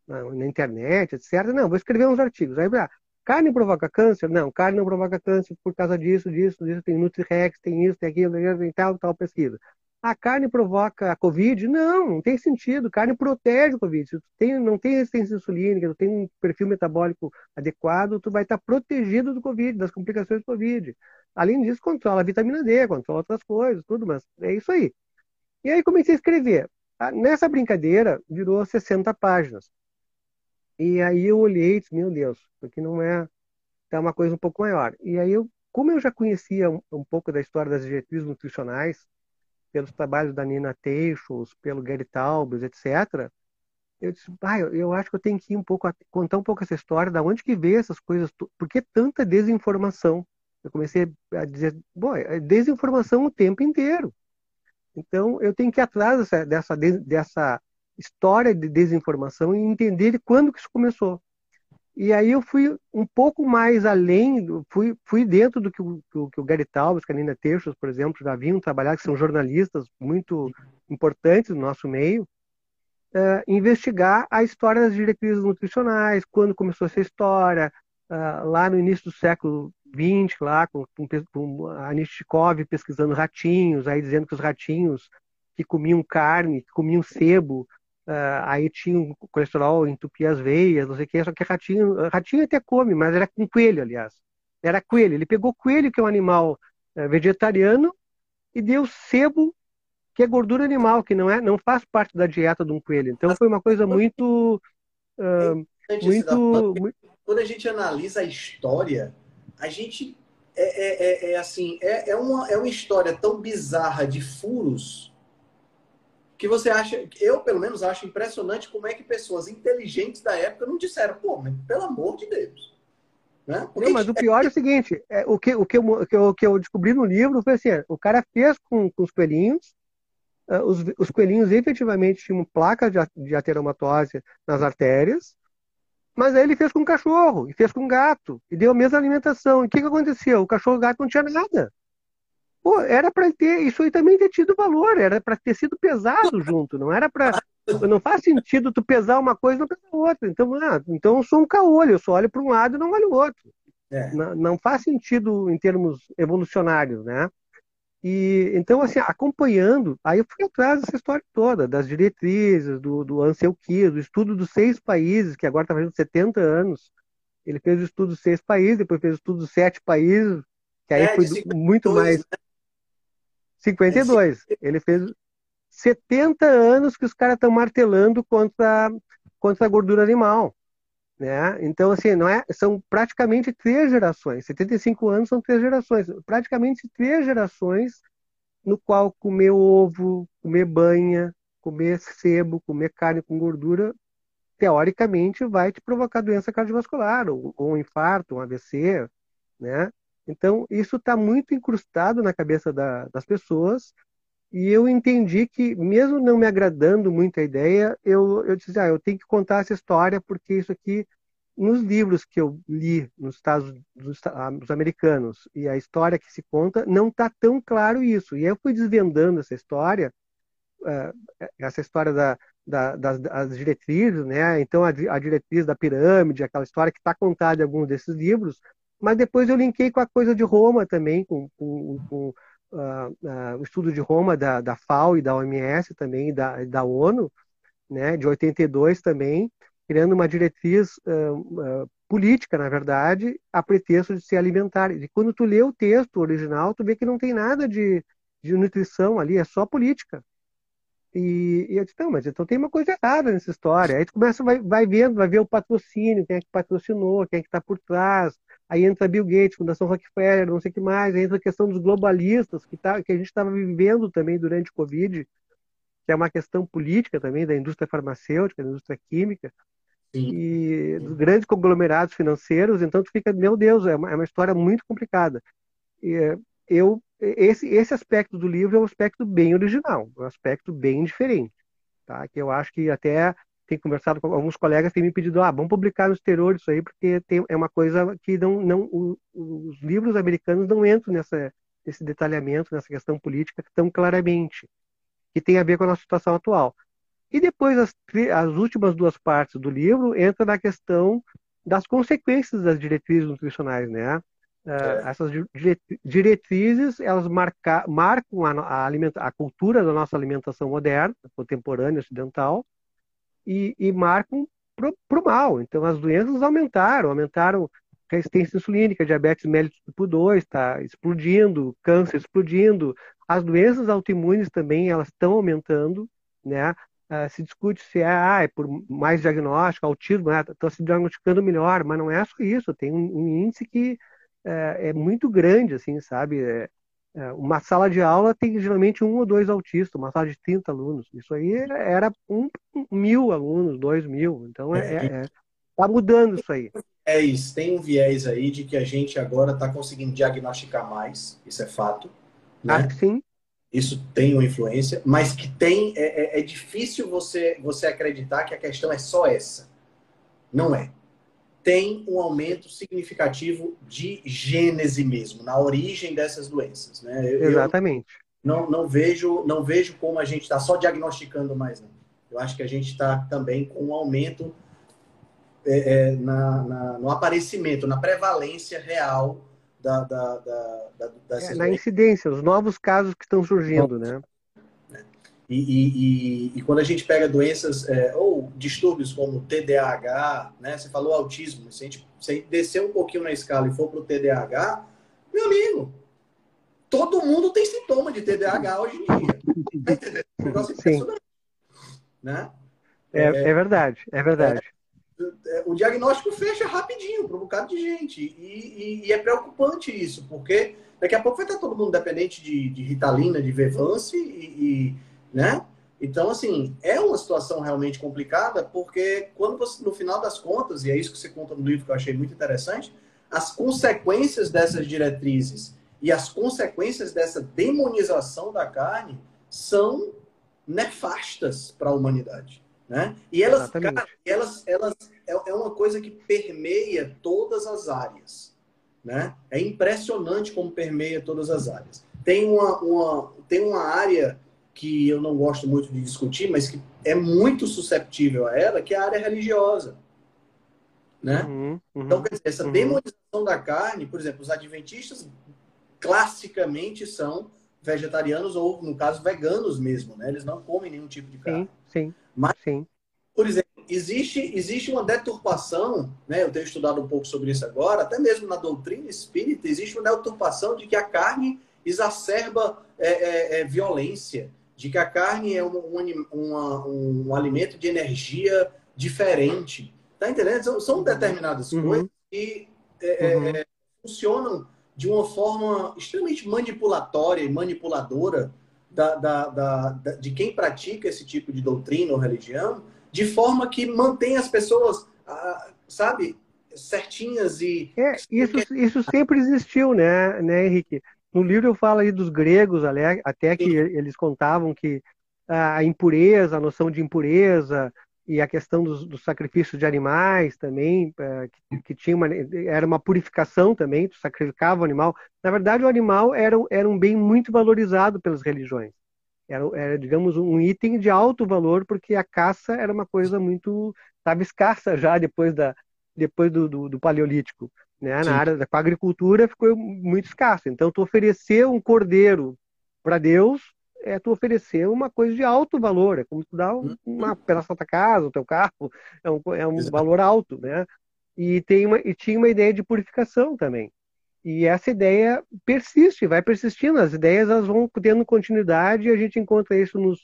na, na, internet, etc. Não, vou escrever uns artigos. Aí, ah, carne provoca câncer? Não, carne não provoca câncer por causa disso, disso, disso. Tem Nutrirex, tem isso, tem aquilo, tem tal, tal pesquisa. A carne provoca a Covid? Não, não tem sentido. Carne protege o Covid. Se tu tem, não tem resistência insulínica, tu tem um perfil metabólico adequado, tu vai estar protegido do Covid, das complicações do Covid. Além disso, controla a vitamina D, controla outras coisas, tudo, mas é isso aí. E aí comecei a escrever. Ah, nessa brincadeira, virou 60 páginas. E aí eu olhei e disse, meu Deus, isso aqui não é, é uma coisa um pouco maior. E aí, eu, como eu já conhecia um, um pouco da história das diretrizes nutricionais, pelos trabalhos da Nina Teixos, pelo Gary Taubes, etc., eu disse, ah, eu, eu, acho que eu tenho que ir um pouco, contar um pouco essa história, da onde que veio essas coisas, por que tanta desinformação? Eu comecei a dizer, bom, é desinformação o tempo inteiro. Então, eu tenho que ir atrás dessa, dessa história de desinformação e entender quando que isso começou. E aí eu fui um pouco mais além, fui, fui dentro do que o, que o Gary Taubes, que a Nina Terços, por exemplo, já vinham trabalhar, que são jornalistas muito importantes no nosso meio, uh, investigar a história das diretrizes nutricionais, quando começou essa história, uh, lá no início do século XX, lá com, com, com pesquisando ratinhos, aí dizendo que os ratinhos que comiam carne, que comiam sebo, Uh, aí tinha o colesterol, entupia as veias, não sei o que, só que ratinho, ratinho até come, mas era com coelho, aliás. Era coelho. Ele pegou coelho, que é um animal uh, vegetariano, e deu sebo, que é gordura animal, que não é, não faz parte da dieta de um coelho. Então foi uma coisa muito, uh, muito, muito, Quando a gente analisa a história, a gente é, é, é, é assim, é, é, uma, é uma história tão bizarra de furos que você acha, eu pelo menos acho impressionante como é que pessoas inteligentes da época não disseram, pô, mas pelo amor de Deus. Né? Não, mas o pior é o seguinte, é, o, que, o, que eu, o, que eu, descobri no livro foi assim, o cara fez com, com os coelhinhos, uh, os, os coelhinhos efetivamente tinham placa de, de ateromatose nas artérias, mas aí ele fez com o cachorro, e fez com o gato, e deu a mesma alimentação. E o que, que aconteceu? O cachorro e o gato não tinha nada. Pô, era para ter, isso aí também ter tido valor, era para ter sido pesado junto, não era para. Não faz sentido tu pesar uma coisa e não pesar outra. Então, ah, então eu sou um caolho, eu só olho para um lado e não olho o outro. É. Não, não, faz sentido em termos evolucionários, né? E então, assim, acompanhando, aí eu fui atrás dessa história toda, das diretrizes, do, do Ansel Keys, do estudo dos seis países, que agora está fazendo 70 anos. Ele fez o estudo dos seis países, depois fez o estudo dos sete países, que aí é, foi muito mais. Né? 52. Ele fez 70 anos que os caras estão martelando contra, contra a gordura animal. Né? Então, assim, não é, são praticamente três gerações. 75 anos são três gerações. Praticamente três gerações no qual comer ovo, comer banha, comer sebo, comer carne com gordura, teoricamente vai te provocar doença cardiovascular, ou, ou um infarto, um AVC, né? Então, isso está muito incrustado na cabeça da, das pessoas. E eu entendi que, mesmo não me agradando muito a ideia, eu, eu disse, ah, eu tenho que contar essa história, porque isso aqui, nos livros que eu li nos Estados dos, dos americanos, e a história que se conta, não está tão claro isso. E eu fui desvendando essa história, uh, essa história da, da, das, das, diretrizes, né? Então, a, a diretriz da pirâmide, aquela história que está contada em alguns desses livros, mas depois eu linkei com a coisa de Roma também, com, com, com uh, uh, o estudo de Roma da, da FAO e da OMS também, da, da ONU, né, de 82 também, criando uma diretriz uh, política, na verdade, a pretexto de se alimentar. E quando tu lê o texto original, tu vê que não tem nada de, de nutrição ali, é só política. E, e eu disse, não, mas então tem uma coisa errada nessa história. Aí tu começa, vai, vai vendo, vai ver o patrocínio, quem é que patrocinou, quem é que está por trás. Aí entra Bill Gates, Fundação Rockefeller, não sei o que mais. Aí entra a questão dos globalistas, que, tá, que a gente estava vivendo também durante o Covid, que é uma questão política também da indústria farmacêutica, da indústria química. Sim. E dos grandes conglomerados financeiros. Então tu fica, meu Deus, é uma, é uma história muito complicada. E, eu esse, esse aspecto do livro é um aspecto bem original, um aspecto bem diferente, tá? Que eu acho que até tem conversado com alguns colegas têm me pedido, ah, vamos publicar no exterior isso aí, porque tem, é uma coisa que não, não o, os livros americanos não entram nessa desse detalhamento nessa questão política tão claramente, que tem a ver com a nossa situação atual. E depois, as, as últimas duas partes do livro entra na questão das consequências das diretrizes nutricionais, né? É. essas diretrizes elas marca, marcam a, a, alimenta, a, cultura da nossa alimentação moderna, contemporânea, ocidental, e, e marcam para o mal. Então, as doenças aumentaram, aumentaram resistência insulínica, diabetes mellitus tipo 2 está explodindo, câncer explodindo, as doenças autoimunes também elas estão aumentando, né? Uh, se discute se é, ah, é por mais diagnóstico, autismo, estão né? se diagnosticando melhor, mas não é só isso, tem um, um índice que é, é, muito grande, assim, sabe? É, é, uma sala de aula tem geralmente um ou dois autistas, uma sala de 30 alunos. Isso aí era um, mil alunos, dois mil. Então é, é, é tá mudando isso aí. É isso, tem um viés aí de que a gente agora está conseguindo diagnosticar mais, isso é fato. Né? Ah, sim. Isso tem uma influência, mas que tem. É, é, é difícil você, você acreditar que a questão é só essa. Não é tem um aumento significativo de gênese mesmo, na origem dessas doenças. Né? Eu, Exatamente. Eu não, não, vejo, não vejo como a gente está só diagnosticando mais, não. Eu acho que a gente está também com um aumento é, é, na, na, no aparecimento, na prevalência real da, da, da, da é, na incidência, os novos casos que estão surgindo, né? E, e, e, quando a gente pega doenças é, ou distúrbios como TDAH, né? Você falou autismo. Se a gente, se a gente descer um pouquinho na escala e for para o TDAH, meu amigo, todo mundo tem sintoma de TDAH hoje em dia. O negócio Sim. Né? É, é, é, verdade, é verdade. É, é, o diagnóstico fecha rapidinho para um bocado de gente. E, e, é preocupante isso, porque daqui a pouco vai estar todo mundo dependente de, de Ritalina, de Vevance e né? Então, assim, é uma situação realmente complicada, porque quando você, no final das contas, e é isso que você conta no livro que eu achei muito interessante, as consequências dessas diretrizes e as consequências dessa demonização da carne são nefastas para a humanidade. Né? E elas, cara, elas, elas é, é uma coisa que permeia todas as áreas. Né? É impressionante como permeia todas as áreas. Tem uma, uma, tem uma área que eu não gosto muito de discutir, mas que é muito susceptível a ela, que é a área religiosa. Né? Uhum, uhum, então, dizer, essa uhum. demonização da carne, por exemplo, os adventistas classicamente são vegetarianos ou, no caso, veganos mesmo, né? Eles não comem nenhum tipo de carne. Sim, sim. Mas, sim. por exemplo, existe, existe uma deturpação, né? Eu tenho estudado um pouco sobre isso agora, até mesmo na doutrina espírita, existe uma deturpação de que a carne exacerba é, é, é, violência, de que a carne é um, um, um alimento de energia diferente. Tá entendendo? São, são determinadas uhum. coisas que é, é, uhum. é, funcionam de uma forma extremamente manipulatória e manipuladora da, da, da, da, de quem pratica esse tipo de doutrina ou religião, de forma que mantém as pessoas, ah, sabe, certinhas e. É, isso, isso sempre existiu, né, né, Henrique? No livro eu falo aí dos gregos, até que eles contavam que a impureza, a noção de impureza e a questão dos, dos sacrifícios de animais também, é, que, que, tinha uma, era uma purificação também, tu sacrificava o animal. Na verdade, o animal era, era um bem muito valorizado pelas religiões. Era, era, digamos, um item de alto valor, porque a caça era uma coisa muito, estava escassa já depois, da, depois do, do, do Paleolítico né? Na área da agricultura ficou muito escasso. Então, tu oferecer um cordeiro para Deus é tu oferecer uma coisa de alto valor, é como tu dar uhum. uma pedaço da tua casa, o teu carro, é um, é um valor alto, né? E, tem uma, e tinha uma ideia de purificação também. E essa ideia persiste, vai persistindo, as ideias elas vão tendo continuidade e a gente encontra isso nos,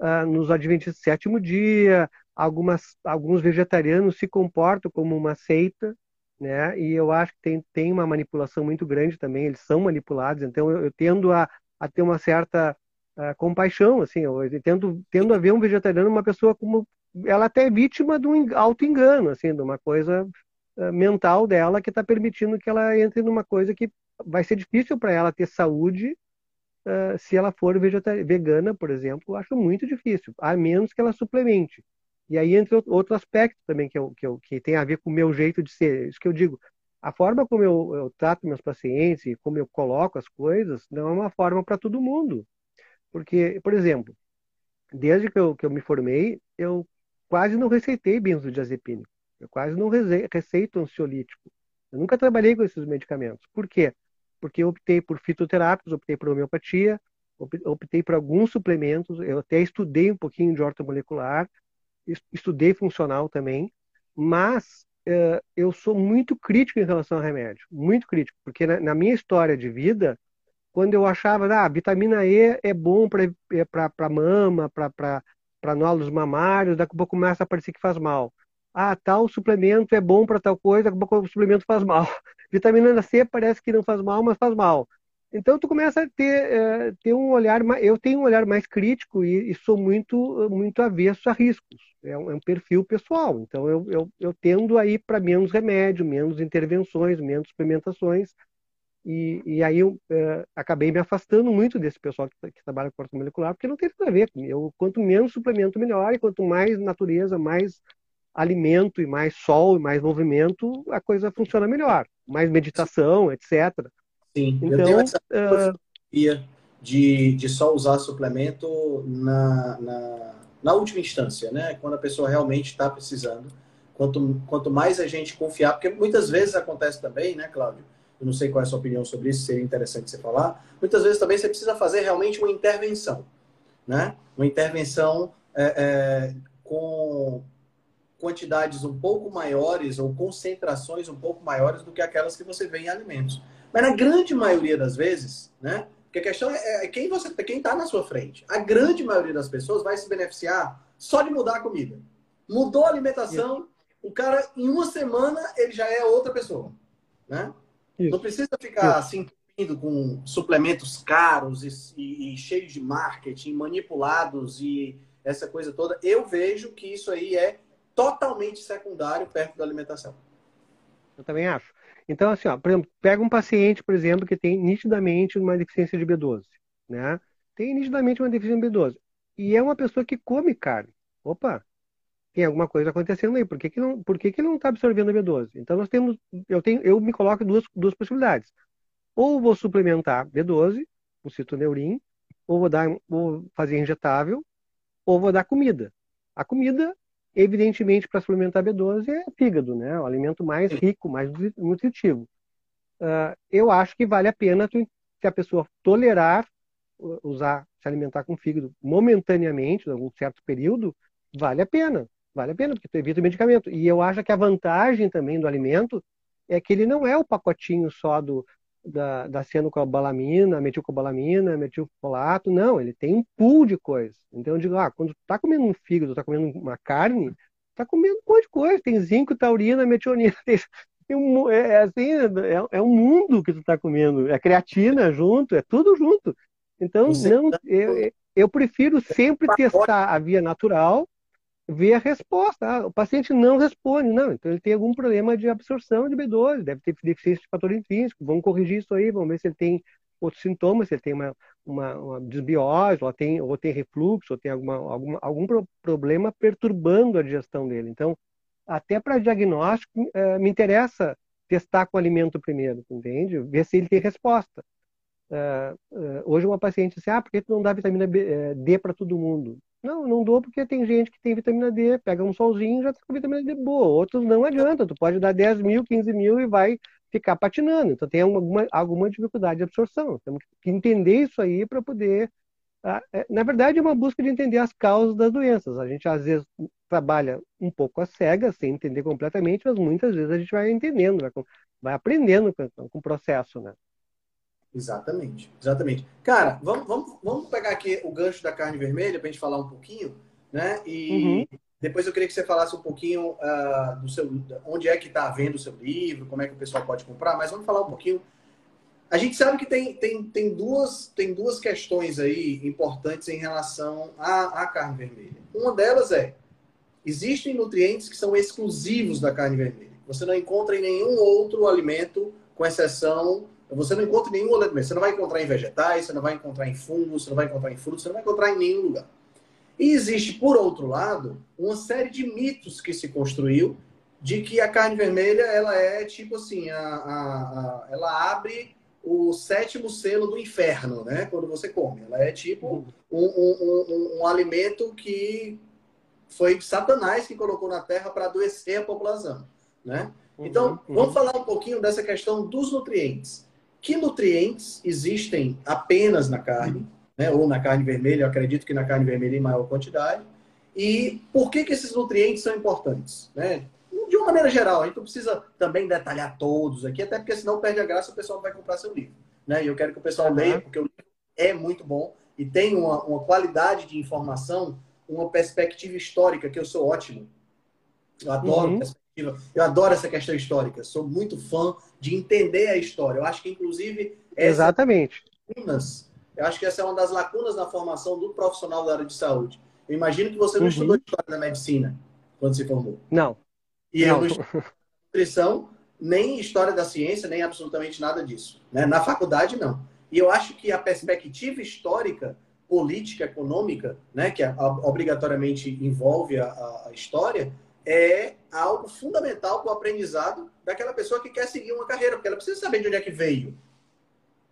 uh, nos Adventistas do sétimo dia, algumas, alguns vegetarianos se comportam como uma seita, né? E eu acho que tem, tem uma manipulação muito grande também, eles são manipulados, então eu, eu tendo a, a ter uma certa uh, compaixão, assim, eu, eu tendo, tendo a ver um vegetariano uma pessoa como ela até é vítima de um auto-engano, assim, de uma coisa uh, mental dela que está permitindo que ela entre numa coisa que vai ser difícil para ela ter saúde uh, se ela for vegana, por exemplo, eu acho muito difícil, a menos que ela suplemente. E aí entra outro aspecto também que, eu, que, eu, que tem a ver com o meu jeito de ser. Isso que eu digo. a forma como eu, eu trato meus pacientes e como eu coloco as coisas não é uma forma para todo mundo. Porque, por exemplo, desde que eu, que eu me formei, eu quase não receitei benzodiazepínico. Eu quase não receito ansiolítico. Eu nunca trabalhei com esses medicamentos. Por quê? Porque eu optei por fitoterápicos, optei por homeopatia, optei por alguns suplementos. Eu até estudei um pouquinho de ortomolecular, estudei funcional também, mas uh, eu sou muito crítico em relação ao remédio, muito crítico, porque na, na minha história de vida, quando eu achava, ah, vitamina E é bom para é mama, para nódulos mamários, daqui a pouco começa a parecer que faz mal. Ah, tal suplemento é bom para tal coisa, daqui a pouco o suplemento faz mal. Vitamina C parece que não faz mal, mas faz mal. Então tu começa a ter, é, ter um olhar, eu tenho um olhar mais crítico e, e sou muito muito avesso a riscos. É um, é um perfil pessoal. Então eu, eu, eu tendo a ir para menos remédio, menos intervenções, menos suplementações. E, e aí eu é, acabei me afastando muito desse pessoal que, que trabalha com molecular, porque não tem nada a ver. Eu, quanto menos suplemento, melhor. E quanto mais natureza, mais alimento e mais sol e mais movimento, a coisa funciona melhor. Mais meditação, etc. Sim, então, eu tenho essa filosofia de, de só usar suplemento na, na, na última instância, né? Quando a pessoa realmente está precisando. Quanto, quanto mais a gente confiar, porque muitas vezes acontece também, né, Cláudio? Eu não sei qual é a sua opinião sobre isso, seria interessante você falar. Muitas vezes também você precisa fazer realmente uma intervenção, né? Uma intervenção é, é, com quantidades um pouco maiores ou concentrações um pouco maiores do que aquelas que você vê em alimentos. Mas na grande maioria das vezes, né? Porque a questão é, é quem você, quem está na sua frente. A grande maioria das pessoas vai se beneficiar só de mudar a comida. Mudou a alimentação, o cara em uma semana ele já é outra pessoa, né? Isso. Não precisa ficar Isso. assim com suplementos caros e, e, e cheios de marketing, manipulados e essa coisa toda. Eu vejo que isso aí é totalmente secundário perto da alimentação. Eu também acho. Então, assim, ó, por exemplo, pega um paciente, por exemplo, que tem nitidamente uma deficiência de B12, né? Tem nitidamente uma deficiência de B12. E é uma pessoa que come carne. Opa, tem alguma coisa acontecendo aí. Por que, que não por que, que não está absorvendo a B12? Então nós temos, eu tenho, eu me coloco duas, duas possibilidades. Ou vou suplementar B12, o citoneurin, ou vou dar, vou fazer injetável, ou vou dar comida. A comida Evidentemente, para suplementar B12 é fígado, né? O alimento mais rico, mais nutritivo. Uh, eu acho que vale a pena tu, se a pessoa tolerar usar, se alimentar com fígado momentaneamente, em algum certo período, vale a pena. Vale a pena, porque tu evita o medicamento. E eu acho que a vantagem também do alimento é que ele não é o pacotinho só do, da, da cianocobalamina, metilcobalamina, metilfolato. Não, ele tem um pool de coisas. Então eu digo, ah, quando tu tá comendo um fígado, tá comendo uma carne, tá comendo um monte de coisa. Tem zinco, taurina, metionina. Tem, tem é, é, assim, é, é, um mundo que tu tá comendo. É creatina junto, é tudo junto. Então, não, eu, eu prefiro sempre testar a via natural ver a resposta. Ah, o paciente não responde, não, então ele tem algum problema de absorção de B12, deve ter deficiência de fator intrínseco, vamos corrigir isso aí, vamos ver se ele tem outros sintomas, se ele tem uma, uma, uma desbiose, ou tem, ou tem refluxo, ou tem alguma, alguma, algum problema perturbando a digestão dele. Então, até para diagnóstico, é, me interessa testar com o alimento primeiro, entende? Ver se ele tem resposta. Uh, uh, hoje uma paciente disse, ah, por que tu não dá vitamina B, D para todo mundo? Não, não dou porque tem gente que tem vitamina D, pega um solzinho já tá com vitamina D boa. Outros não adianta, tu pode dar 10 mil, 15 mil e vai ficar patinando. Então tem alguma, alguma dificuldade de absorção. Temos que entender isso aí para poder. Ah, é, na verdade, é uma busca de entender as causas das doenças. A gente às vezes trabalha um pouco a cega, sem entender completamente, mas muitas vezes a gente vai entendendo, vai, vai aprendendo com, com o processo, né? Exatamente, exatamente. Cara, vamos, vamos, vamos pegar aqui o gancho da carne vermelha para a gente falar um pouquinho, né? E uhum. depois eu queria que você falasse um pouquinho uh, do seu, onde é que está vendo o seu livro, como é que o pessoal pode comprar, mas vamos falar um pouquinho. A gente sabe que tem, tem, tem, duas, tem duas questões aí importantes em relação à, à carne vermelha. Uma delas é, existem nutrientes que são exclusivos da carne vermelha. Você não encontra em nenhum outro alimento, com exceção você não encontra nenhum outro alimento. Você não vai encontrar em vegetais, você não vai encontrar em fungos, você não vai encontrar em frutos, você não vai encontrar em nenhum lugar. E existe, por outro lado, uma série de mitos que se construiu de que a carne vermelha ela é tipo assim, a, a, a, ela abre o sétimo selo do inferno, né? Quando você come. Ela é tipo uhum. um, um, um, um alimento que foi Satanás que colocou na terra para adoecer a população, né? Uhum, então, uhum. vamos falar um pouquinho dessa questão dos nutrientes. Que nutrientes existem apenas na carne, né? ou na carne vermelha, eu acredito que na carne vermelha em maior quantidade, e por que, que esses nutrientes são importantes? Né? De uma maneira geral, a gente não precisa também detalhar todos aqui, até porque senão perde a graça, o pessoal vai comprar seu livro. Né? E eu quero que o pessoal leia, porque o livro é muito bom e tem uma, uma qualidade de informação, uma perspectiva histórica, que eu sou ótimo. Eu adoro uhum. perspectiva, eu adoro essa questão histórica, sou muito fã de entender a história. Eu acho que, inclusive, Exatamente. Lacunas, eu acho que essa é uma das lacunas na formação do profissional da área de saúde eu imagino que você não uhum. estudou história da medicina quando se formou. Não. E não. eu não estudei nutrição, nem história da ciência, nem absolutamente nada disso. Né? Na faculdade, não. E eu acho que a perspectiva histórica, política, econômica, né, que obrigatoriamente envolve a, a história, é algo fundamental para o aprendizado daquela pessoa que quer seguir uma carreira, porque ela precisa saber de onde é que veio,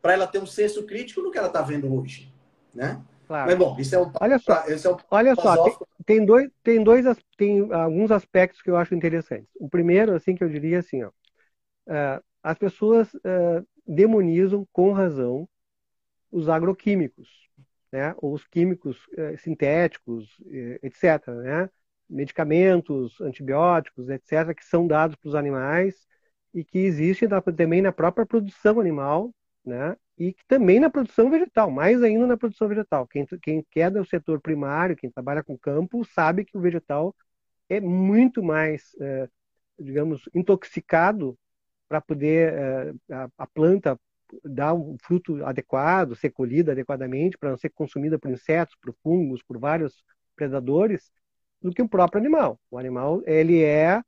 para ela ter um senso crítico no que ela está vendo hoje, né? Claro. Mas bom, isso é um Olha só, é um olha só tem, tem, dois, tem dois, tem alguns aspectos que eu acho interessantes. O primeiro, assim, que eu diria assim, ó, uh, as pessoas uh, demonizam com razão os agroquímicos, né? Ou os químicos uh, sintéticos, etc. Né? Medicamentos, antibióticos, etc., que são dados para os animais e que existem também na própria produção animal, né? e também na produção vegetal, mais ainda na produção vegetal. Quem, quem quer do setor primário, quem trabalha com campo, sabe que o vegetal é muito mais, é, digamos, intoxicado para poder é, a, a, planta dar um fruto adequado, ser colhida adequadamente, para não ser consumida por insetos, por fungos, por vários predadores, do que o próprio animal. O animal ele é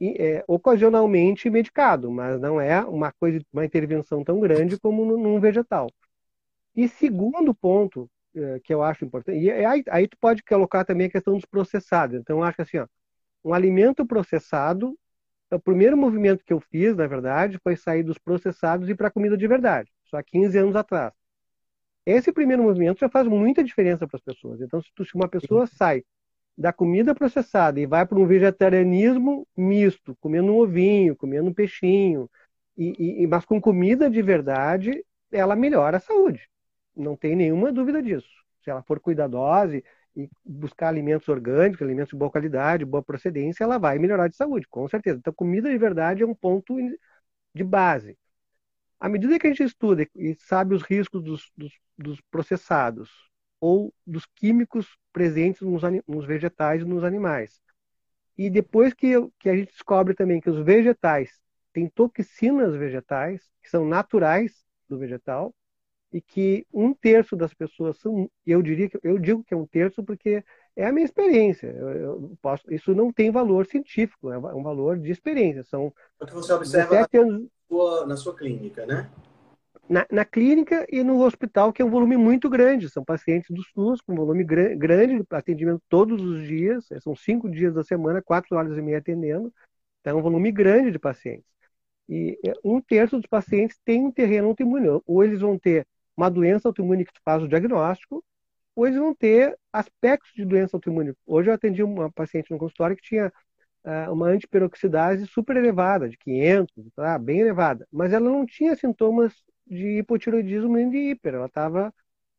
é, ocasionalmente medicado, mas não é uma coisa, uma intervenção tão grande como num vegetal. E segundo ponto é, que eu acho importante, e aí, aí tu pode colocar também a questão dos processados. Então eu acho que assim, ó, um alimento processado, o primeiro movimento que eu fiz, na verdade, foi sair dos processados e para a comida de verdade, só 15 anos atrás. Esse primeiro movimento já faz muita diferença para as pessoas. Então, se, tu, se uma pessoa sai da comida processada e vai para um vegetarianismo misto, comendo um ovinho, comendo um peixinho, e, e, mas com comida de verdade, ela melhora a saúde. Não tem nenhuma dúvida disso. Se ela for cuidadosa e buscar alimentos orgânicos, alimentos de boa qualidade, boa procedência, ela vai melhorar de saúde, com certeza. Então, comida de verdade é um ponto de base. À medida que a gente estuda e sabe os riscos dos, dos, dos processados, ou dos químicos presentes nos, nos vegetais e nos animais. E depois que, que a gente descobre também que os vegetais têm toxinas vegetais, que são naturais do vegetal, e que um terço das pessoas são, eu diria que eu digo que é um terço porque é a minha experiência. Eu, eu posso, isso não tem valor científico, é um valor de experiência. São o que você observa na, anos... sua, na sua clínica, né? Na, na, clínica e no hospital, que é um volume muito grande. São pacientes do SUS com volume gr grande de atendimento todos os dias, são cinco dias da semana, quatro horas e meia atendendo. Então, é um volume grande de pacientes. E é, um terço dos pacientes tem um terreno autoimune. Ou eles vão ter uma doença autoimune que faz o diagnóstico, ou eles vão ter aspectos de doença autoimune. Hoje eu atendi uma paciente no consultório que tinha uh, uma antiperoxidase super elevada, de 500, tá? bem elevada, mas ela não tinha sintomas de hipotiroidismo nem de hiper, ela estava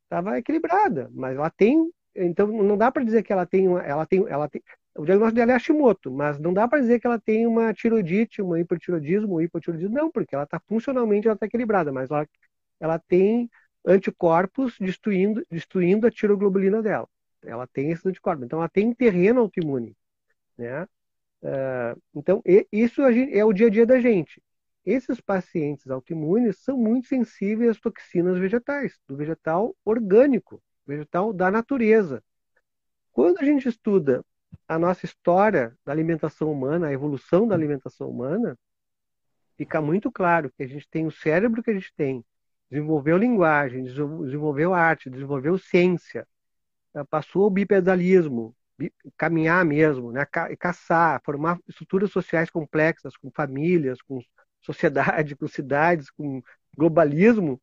tava equilibrada, mas ela tem, então não dá para dizer que ela tem, uma, ela tem, ela tem, o diagnóstico dela é Hashimoto, mas não dá para dizer que ela tem uma tiroidite, uma hipertiroidismo, um hipotiroidismo, não, porque ela está funcionalmente ela está equilibrada, mas ela, ela tem anticorpos destruindo, destruindo a tiroglobulina dela. Ela tem esses anticorpos, então ela tem terreno autoimune, né? Uh, então, isso é o dia a dia da gente. Esses pacientes autoimunes são muito sensíveis às toxinas vegetais, do vegetal orgânico, vegetal da natureza. Quando a gente estuda a nossa história da alimentação humana, a evolução da alimentação humana, fica muito claro que a gente tem o cérebro que a gente tem, desenvolveu linguagem, desenvolveu arte, desenvolveu ciência, passou o bipedalismo, caminhar mesmo, né? Ca caçar, formar estruturas sociais complexas, com famílias, com sociedade, com cidades, com globalismo,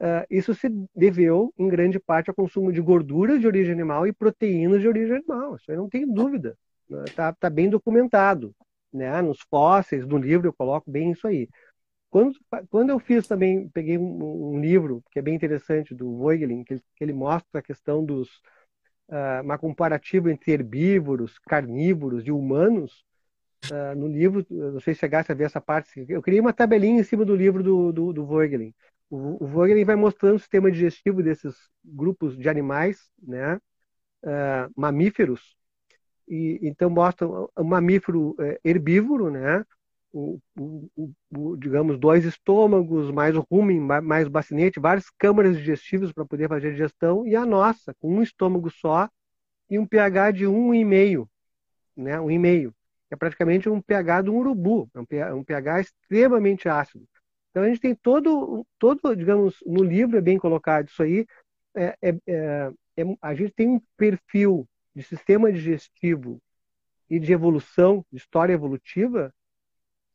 uh, isso se deveu, em grande parte, ao consumo de gorduras de origem animal e proteínas de origem animal. Isso aí não tem dúvida. Está né? tá bem documentado. Né? Nos fósseis, no livro, eu coloco bem isso aí. Quando, quando eu fiz também, peguei um, um livro que é bem interessante, do Voegelin, que que ele mostra a questão dos. Uh, uma comparativa entre herbívoros, carnívoros e humanos, uh, no livro, não sei se chegasse a ver essa parte, eu criei uma tabelinha em cima do livro do, do, do Voegelin. O, o Voegelin vai mostrando o sistema digestivo desses grupos de animais, né, uh, mamíferos, e então mostra um mamífero é, herbívoro, né, o, o, o, digamos, dois estômagos, mais o rumen, mais o bacinete, várias câmaras digestivas para poder fazer a digestão, e a nossa, com um estômago só e um pH de 1,5, né? 1,5 é praticamente um pH de um urubu, é um pH, é um pH extremamente ácido. Então a gente tem todo, todo, digamos, no livro é bem colocado isso aí, é, é, é, é, a gente tem um perfil de sistema digestivo e de evolução, de história evolutiva,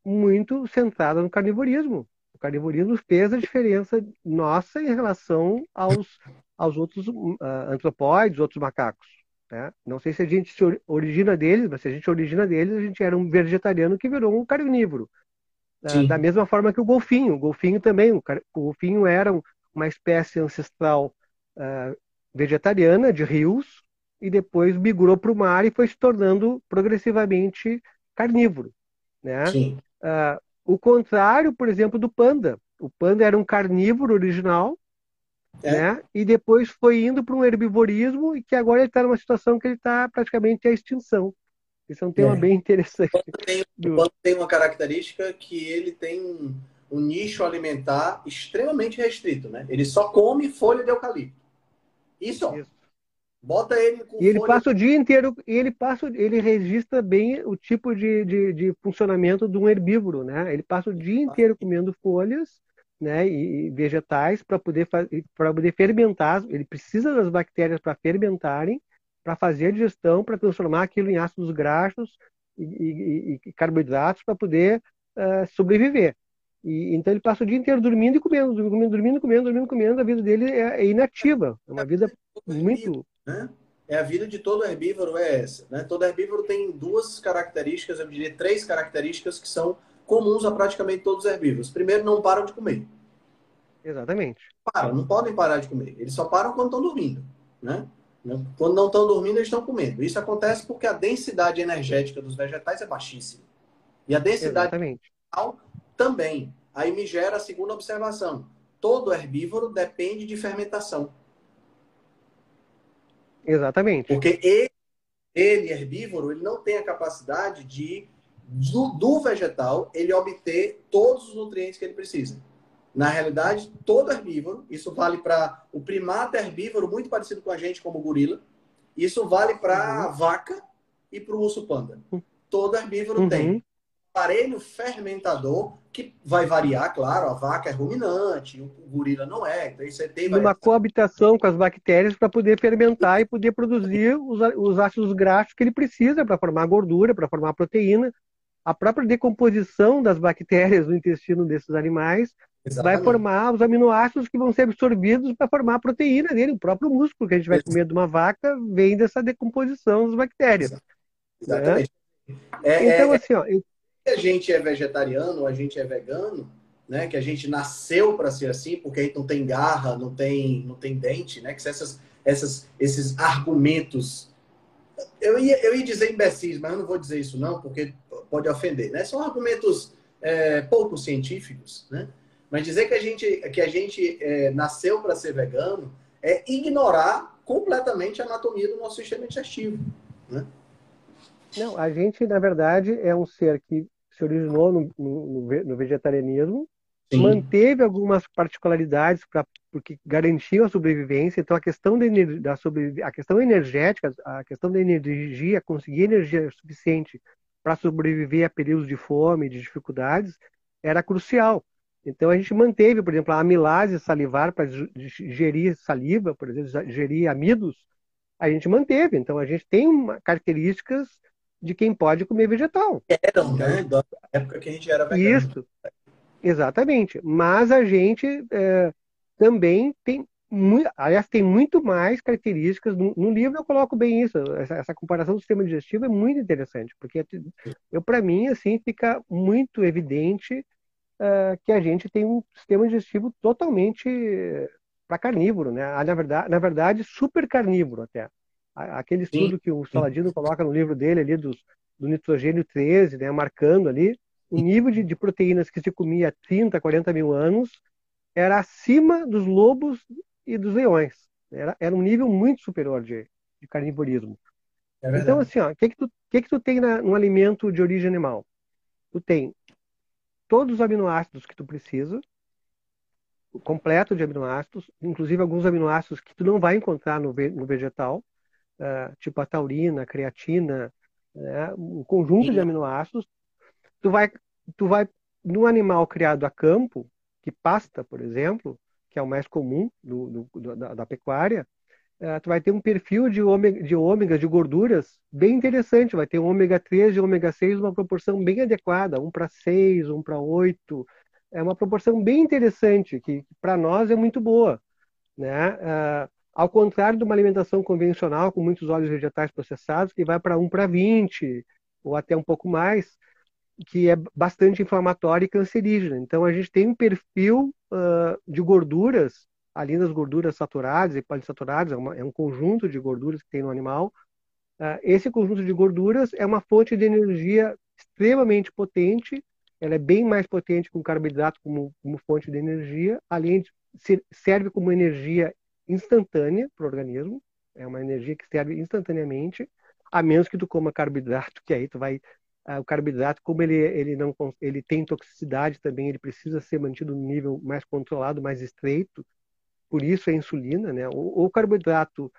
muito centrada no carnivorismo. O carnivorismo fez a diferença nossa em relação aos, aos outros uh, antropóides, outros macacos. Né? Não sei se a gente se origina deles, mas se a gente origina deles, a gente era um vegetariano que virou um carnívoro. Uh, da mesma forma que o golfinho. O golfinho também. O, golfinho era uma espécie ancestral uh, vegetariana de rios e depois migrou para o mar e foi se tornando progressivamente carnívoro. Né? Uh, o contrário, por exemplo, do panda. O panda era um carnívoro original é. Né? E depois foi indo para um herbivorismo e que agora ele está numa situação que ele está praticamente à extinção. Isso é um tema é. bem interessante. O tem, o tem uma característica que ele tem um, um, nicho alimentar extremamente restrito, né? Ele só come folha de eucalipto. Isso. Isso. Bota ele com E ele folha... passa o dia inteiro, e ele passa, ele registra bem o tipo de, de, de funcionamento de um herbívoro, né? Ele passa o dia inteiro comendo folhas né, e vegetais para poder para poder fermentar. Ele precisa das bactérias para fermentarem, para fazer a digestão, para transformar aquilo em ácidos graxos e, e, e carboidratos para poder uh, sobreviver. E, então ele passa o dia inteiro dormindo e comendo, dormindo, dormindo, comendo, dormindo, comendo. A vida dele é, é inativa, é uma vida muito. Né? É a vida de todo herbívoro é essa. Né? Todo herbívoro tem duas características, eu diria três características que são comuns a praticamente todos os herbívoros. Primeiro, não param de comer. Exatamente. Param, não podem parar de comer. Eles só param quando estão dormindo. Né? Quando não estão dormindo, eles estão comendo. Isso acontece porque a densidade energética dos vegetais é baixíssima. E a densidade vegetal também. Aí me gera a segunda observação. Todo herbívoro depende de fermentação. Exatamente. Porque ele, ele herbívoro, ele não tem a capacidade de do, do vegetal ele obter todos os nutrientes que ele precisa. Na realidade, todo herbívoro, isso vale para o primata herbívoro, muito parecido com a gente, como o gorila, isso vale para a uhum. vaca e para o urso panda. Todo herbívoro uhum. tem aparelho fermentador que vai variar, claro, a vaca é ruminante, o gorila não é, então isso tem uma coabitação com as bactérias para poder fermentar e poder produzir os, os ácidos graxos que ele precisa para formar gordura, para formar proteína, a própria decomposição das bactérias no intestino desses animais Exatamente. vai formar os aminoácidos que vão ser absorvidos para formar a proteína dele, o próprio músculo que a gente vai comer de uma vaca vem dessa decomposição das bactérias. Exatamente. Né? É, então, é, assim, ó, eu... a gente é vegetariano, a gente é vegano, né? Que a gente nasceu para ser assim, porque a gente não tem garra, não tem, não tem dente, né? Que essas, essas, esses argumentos eu ia, eu ia dizer imbecis, mas eu não vou dizer isso não, porque pode ofender, né? São argumentos é, pouco científicos, né? Mas dizer que a gente, que a gente é, nasceu para ser vegano é ignorar completamente a anatomia do nosso sistema digestivo, né? Não, a gente, na verdade, é um ser que se originou no, no, no vegetarianismo, Sim. manteve algumas particularidades para porque garantiu a sobrevivência. Então a questão da, da sobre, a questão energética, a questão da energia, conseguir energia suficiente para sobreviver a períodos de fome, de dificuldades, era crucial. Então a gente manteve, por exemplo, a amilase salivar para gerir saliva, por exemplo, gerir amidos, a gente manteve. Então a gente tem uma, características de quem pode comer vegetal. Eram, né? Da época que a gente era vegano. Isso, exatamente. Mas a gente é, também tem muito, aliás, tem muito mais características. No, no, livro eu coloco bem isso. Essa, essa, comparação do sistema digestivo é muito interessante, porque eu, para mim, assim, fica muito evidente uh, que a gente tem um sistema digestivo totalmente para carnívoro, né? Ah, na verdade, na verdade, super carnívoro até. Aquele estudo sim, que o Saladino coloca no livro dele ali dos, do nitrogênio 13, né, marcando ali o nível de, de proteínas que se comia há 30, 40 mil anos era acima dos lobos e dos leões. Era, era um nível muito superior de, de carnivorismo. É então, assim, o que, que, tu, que, que tu tem na, no alimento de origem animal? Tu tem todos os aminoácidos que tu precisa, completo de aminoácidos, inclusive alguns aminoácidos que tu não vai encontrar no, no vegetal, uh, tipo a taurina, a creatina, né, um conjunto Sim. de aminoácidos. Tu vai, tu vai, no animal criado a campo, que pasta, por exemplo, que é o mais comum do, do, da, da, pecuária, uh, tu vai ter um perfil de ômega, de ômega, de gorduras, bem interessante. Vai ter um ômega 3 e ômega 6, uma proporção bem adequada, 1 para 6, 1 para 8. É uma proporção bem interessante, que, para nós é muito boa. Né? Uh, ao contrário de uma alimentação convencional, com muitos óleos vegetais processados, que vai para 1 para 20, ou até um pouco mais, que é bastante inflamatória e cancerígena. Então, a gente tem um perfil uh, de gorduras, ali nas gorduras saturadas e polissaturadas, é, uma, é, um conjunto de gorduras que tem no animal. Uh, esse conjunto de gorduras é uma fonte de energia extremamente potente, ela é bem mais potente que o carboidrato como, como fonte de energia, além de ser, serve como energia instantânea para o organismo, é uma energia que serve instantaneamente, a menos que tu coma carboidrato, que aí tu vai o carboidrato, como ele, ele, não, ele tem toxicidade também, ele precisa ser mantido no nível mais controlado, mais estreito, por isso a insulina, né? O, o carboidrato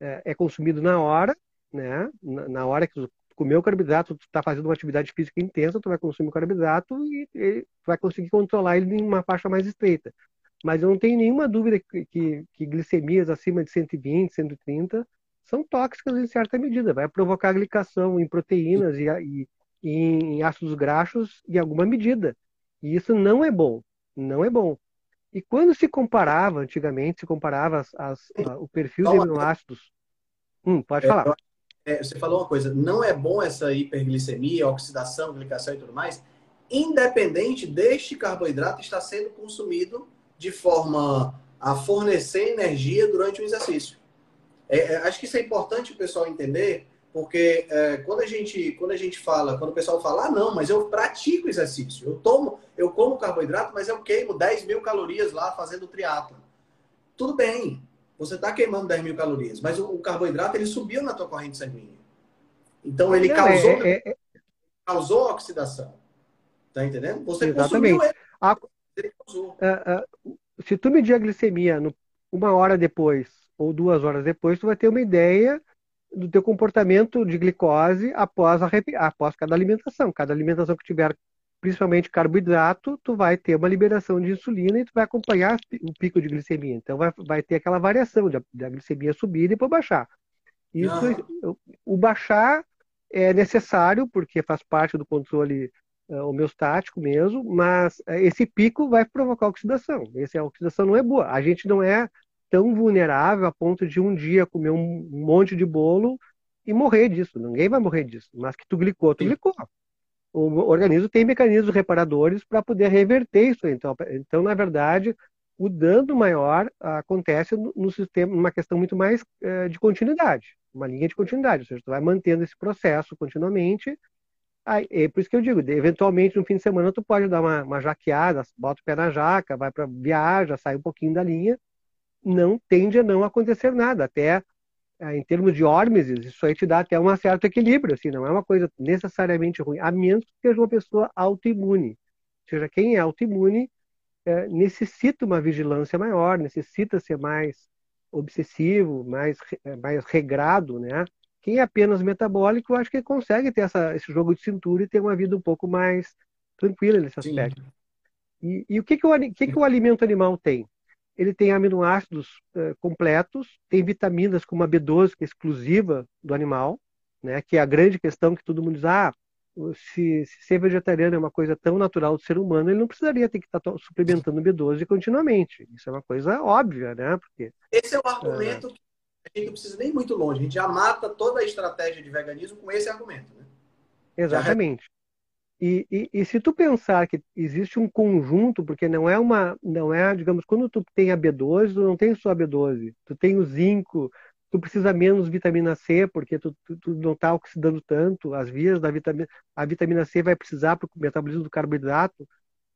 é, é, consumido na hora, né? Na, na hora que tu comeu o carboidrato, tu está fazendo uma atividade física intensa, tu vai consumir o carboidrato e, e vai conseguir controlar ele em uma faixa mais estreita. Mas eu não tenho nenhuma dúvida que, que, que glicemias acima de 120, 130 são tóxicas em certa medida, vai provocar glicação em proteínas e, e, em ácidos graxos em alguma medida. E isso não é bom, não é bom. E quando se comparava, antigamente, se comparava as, as, a, o perfil de aminoácidos. Hum, pode falar. É, você falou uma coisa, não é bom essa hiperglicemia, oxidação, glicação e tudo mais, independente deste carboidrato estar sendo consumido de forma a fornecer energia durante o exercício. É, é, acho que isso é importante o pessoal entender, porque é, quando, a gente, quando a gente fala, quando o pessoal fala, ah, não, mas eu pratico exercício, eu tomo, eu como carboidrato, mas eu queimo 10 mil calorias lá fazendo triatlo. Tudo bem, você está queimando 10 mil calorias, mas o, o, carboidrato ele subiu na tua corrente sanguínea. Então ele não, causou, é, é, é, causou oxidação. Tá entendendo? Você Exatamente. consumiu ele, a, ele causou. É, se tu medir a glicemia no, uma hora depois ou duas horas depois, tu vai ter uma ideia do teu comportamento de glicose após, a, após cada alimentação. Cada alimentação que tiver principalmente carboidrato, tu vai ter uma liberação de insulina e tu vai acompanhar o pico de glicemia. Então vai, vai ter aquela variação da glicemia subir e depois baixar. Isso, ah. o baixar é necessário porque faz parte do controle uh, homeostático mesmo, mas uh, esse pico vai provocar oxidação. Essa oxidação não é boa. A gente não é tão vulnerável a ponto de um dia comer um monte de bolo e morrer disso. Ninguém vai morrer disso. Mas que tu glicou, tu Sim. glicou. O organismo tem mecanismos reparadores para poder reverter isso. Então, então, na verdade, o dano maior acontece no, sistema, numa questão muito mais é, de continuidade, uma linha de continuidade. Ou seja, tu vai mantendo esse processo continuamente. Aí, é por isso que eu digo, eventualmente no fim de semana tu pode dar uma, uma jaqueada, bota o pé na jaca, vai para viaja, sai um pouquinho da linha, não tende a não acontecer nada. Até eh, em termos de órmeses, isso aí te dá até um certo equilíbrio, assim, não é uma coisa necessariamente ruim, a menos que seja uma pessoa autoimune. Ou seja, quem é autoimune é, necessita uma vigilância maior, necessita ser mais obsessivo, mais, eh, mais regrado, né? Quem é apenas metabólico, eu acho que consegue ter essa, esse jogo de cintura e ter uma vida um pouco mais tranquila nesse aspecto. E, e, o que, que, o, que, que o alimento animal tem? Ele tem aminoácidos uh, completos, tem vitaminas como a B12, que é exclusiva do animal, né, que é a grande questão que todo mundo diz, ah, se, se, ser vegetariano é uma coisa tão natural do ser humano, ele não precisaria ter que estar suplementando B12 continuamente. Isso é uma coisa óbvia, né? Porque, esse é o argumento é... que a gente não precisa nem muito longe. A gente já mata toda a estratégia de veganismo com esse argumento, né? Exatamente. E, e, e, se tu pensar que existe um conjunto, porque não é uma, não é, digamos, quando tu tem a B12, tu não tem só a B12, tu tem o zinco, tu precisa menos vitamina C, porque tu, tu, tu não está oxidando tanto, as vias da vitamina, a vitamina C vai precisar para o metabolismo do carboidrato,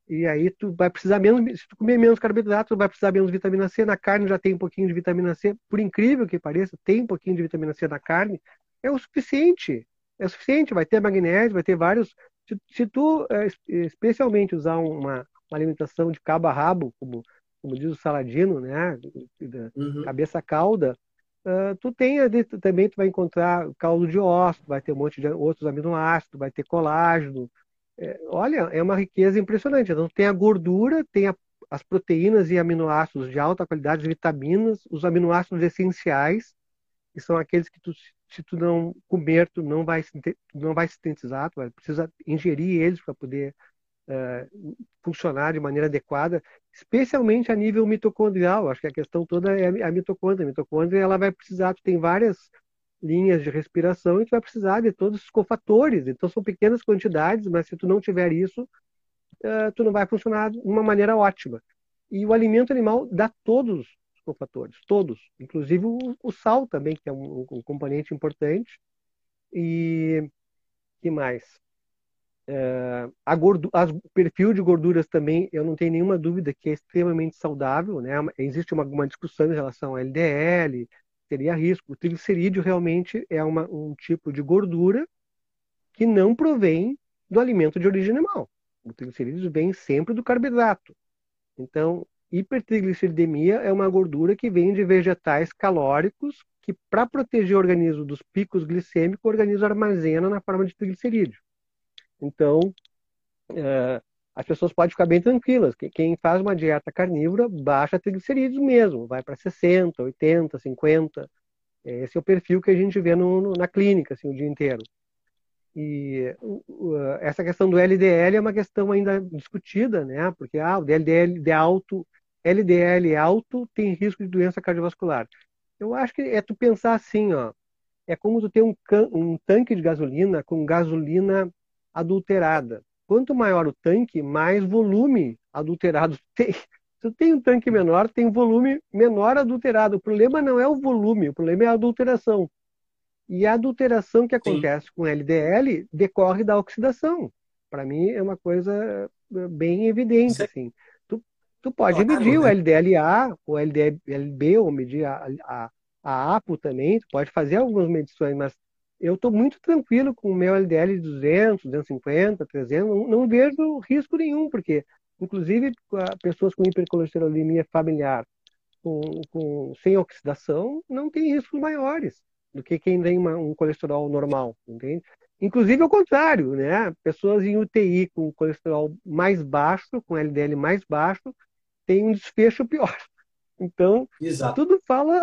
e aí tu vai precisar menos, se tu comer menos carboidrato, tu vai precisar menos vitamina C, na carne já tem um pouquinho de vitamina C, por incrível que pareça, tem um pouquinho de vitamina C na carne, é o suficiente, é suficiente, vai ter magnésio, vai ter vários, se, se tu é, especialmente usar uma, uma alimentação de cabo a rabo, como, como diz o Saladino, né, uhum. cabeça cauda, Uh, tu tem ali, tu, também tu vai encontrar caldo de osso, vai ter um monte de outros aminoácidos, vai ter colágeno. É, olha, é uma riqueza impressionante. Então tem a gordura, tem a, as proteínas e aminoácidos de alta qualidade, vitaminas, os aminoácidos essenciais, que são aqueles que tu, se tu não comer, tu não vai, não vai sintetizar, tu vai, precisa ingerir eles para poder uh, funcionar de maneira adequada, especialmente a nível mitocondrial. Acho que a questão toda é a mitocôndria. A mitocôndria ela vai precisar, tu tem várias linhas de respiração e tu vai precisar de todos os cofatores. Então são pequenas quantidades, mas se tu não tiver isso, uh, tu não vai funcionar de uma maneira ótima. E o alimento animal dá todos os cofatores, todos, inclusive o, o sal também, que é um, um componente importante. E que mais? É, a as, o perfil de gorduras também, eu não tenho nenhuma dúvida que é extremamente saudável, né? Existe uma, uma discussão em relação ao LDL, teria risco. O triglicerídeo realmente é uma, um tipo de gordura que não provém do alimento de origem animal. O triglicerídeo vem sempre do carboidrato. Então, hipertrigliceridemia é uma gordura que vem de vegetais calóricos que, para proteger o organismo dos picos glicêmicos, o organismo armazena na forma de triglicerídeo. Então, é, as pessoas podem ficar bem tranquilas. Quem faz uma dieta carnívora baixa triglicerídeos mesmo, vai para 60, 80, 50. Esse é o perfil que a gente vê no, no, na clínica assim, o dia inteiro. E uh, essa questão do LDL é uma questão ainda discutida, né? Porque ah, o LDL de alto, LDL alto tem risco de doença cardiovascular. Eu acho que é tu pensar assim, ó, é como tu ter um, um tanque de gasolina com gasolina adulterada. Quanto maior o tanque, mais volume adulterado tem. Se tem um tanque menor, tem volume menor adulterado. O problema não é o volume, o problema é a adulteração. E a adulteração que acontece Sim. com LDL decorre da oxidação. Para mim é uma coisa eh, bem evidente. Assim. Tu, pode claro, medir né? o LDLA, o LDLB, ou medir a, a, a APO também, tu pode fazer algumas medições, mas eu estou muito tranquilo com o meu LDL de 200, 250, 300, não, não vejo risco nenhum, porque, inclusive, pessoas com hipercolesterolemia familiar com, com, sem oxidação não tem riscos maiores do que quem tem uma, um colesterol normal, entende? Inclusive ao contrário, né? Pessoas em UTI com colesterol mais baixo, com LDL mais baixo, têm um desfecho pior. Então, Exato. tudo fala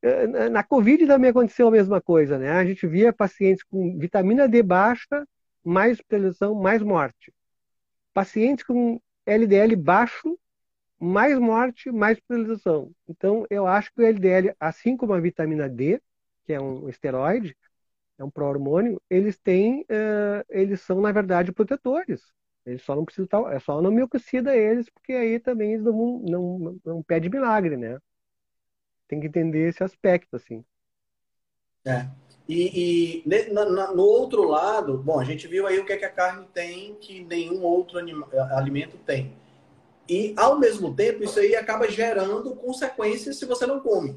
eh, na Covid também aconteceu a mesma coisa, né? A gente via pacientes com vitamina D baixa, mais hospitalização, mais morte. Pacientes com LDL baixo, mais morte, mais hospitalização. Então, eu acho que o LDL, assim como a vitamina D, que é um esteroide, é um pró-hormônio, eles têm, uh, eles são, na verdade, protetores. Eles só não precisam é só não me oxida eles, porque aí também eles não, não, não, pede milagre, né? tem que entender esse aspecto, assim. É. E, e na, no outro lado, bom, a gente viu aí o que, é que a carne tem que nenhum outro anima, alimento tem. E, ao mesmo tempo, isso aí acaba gerando consequências se você não come.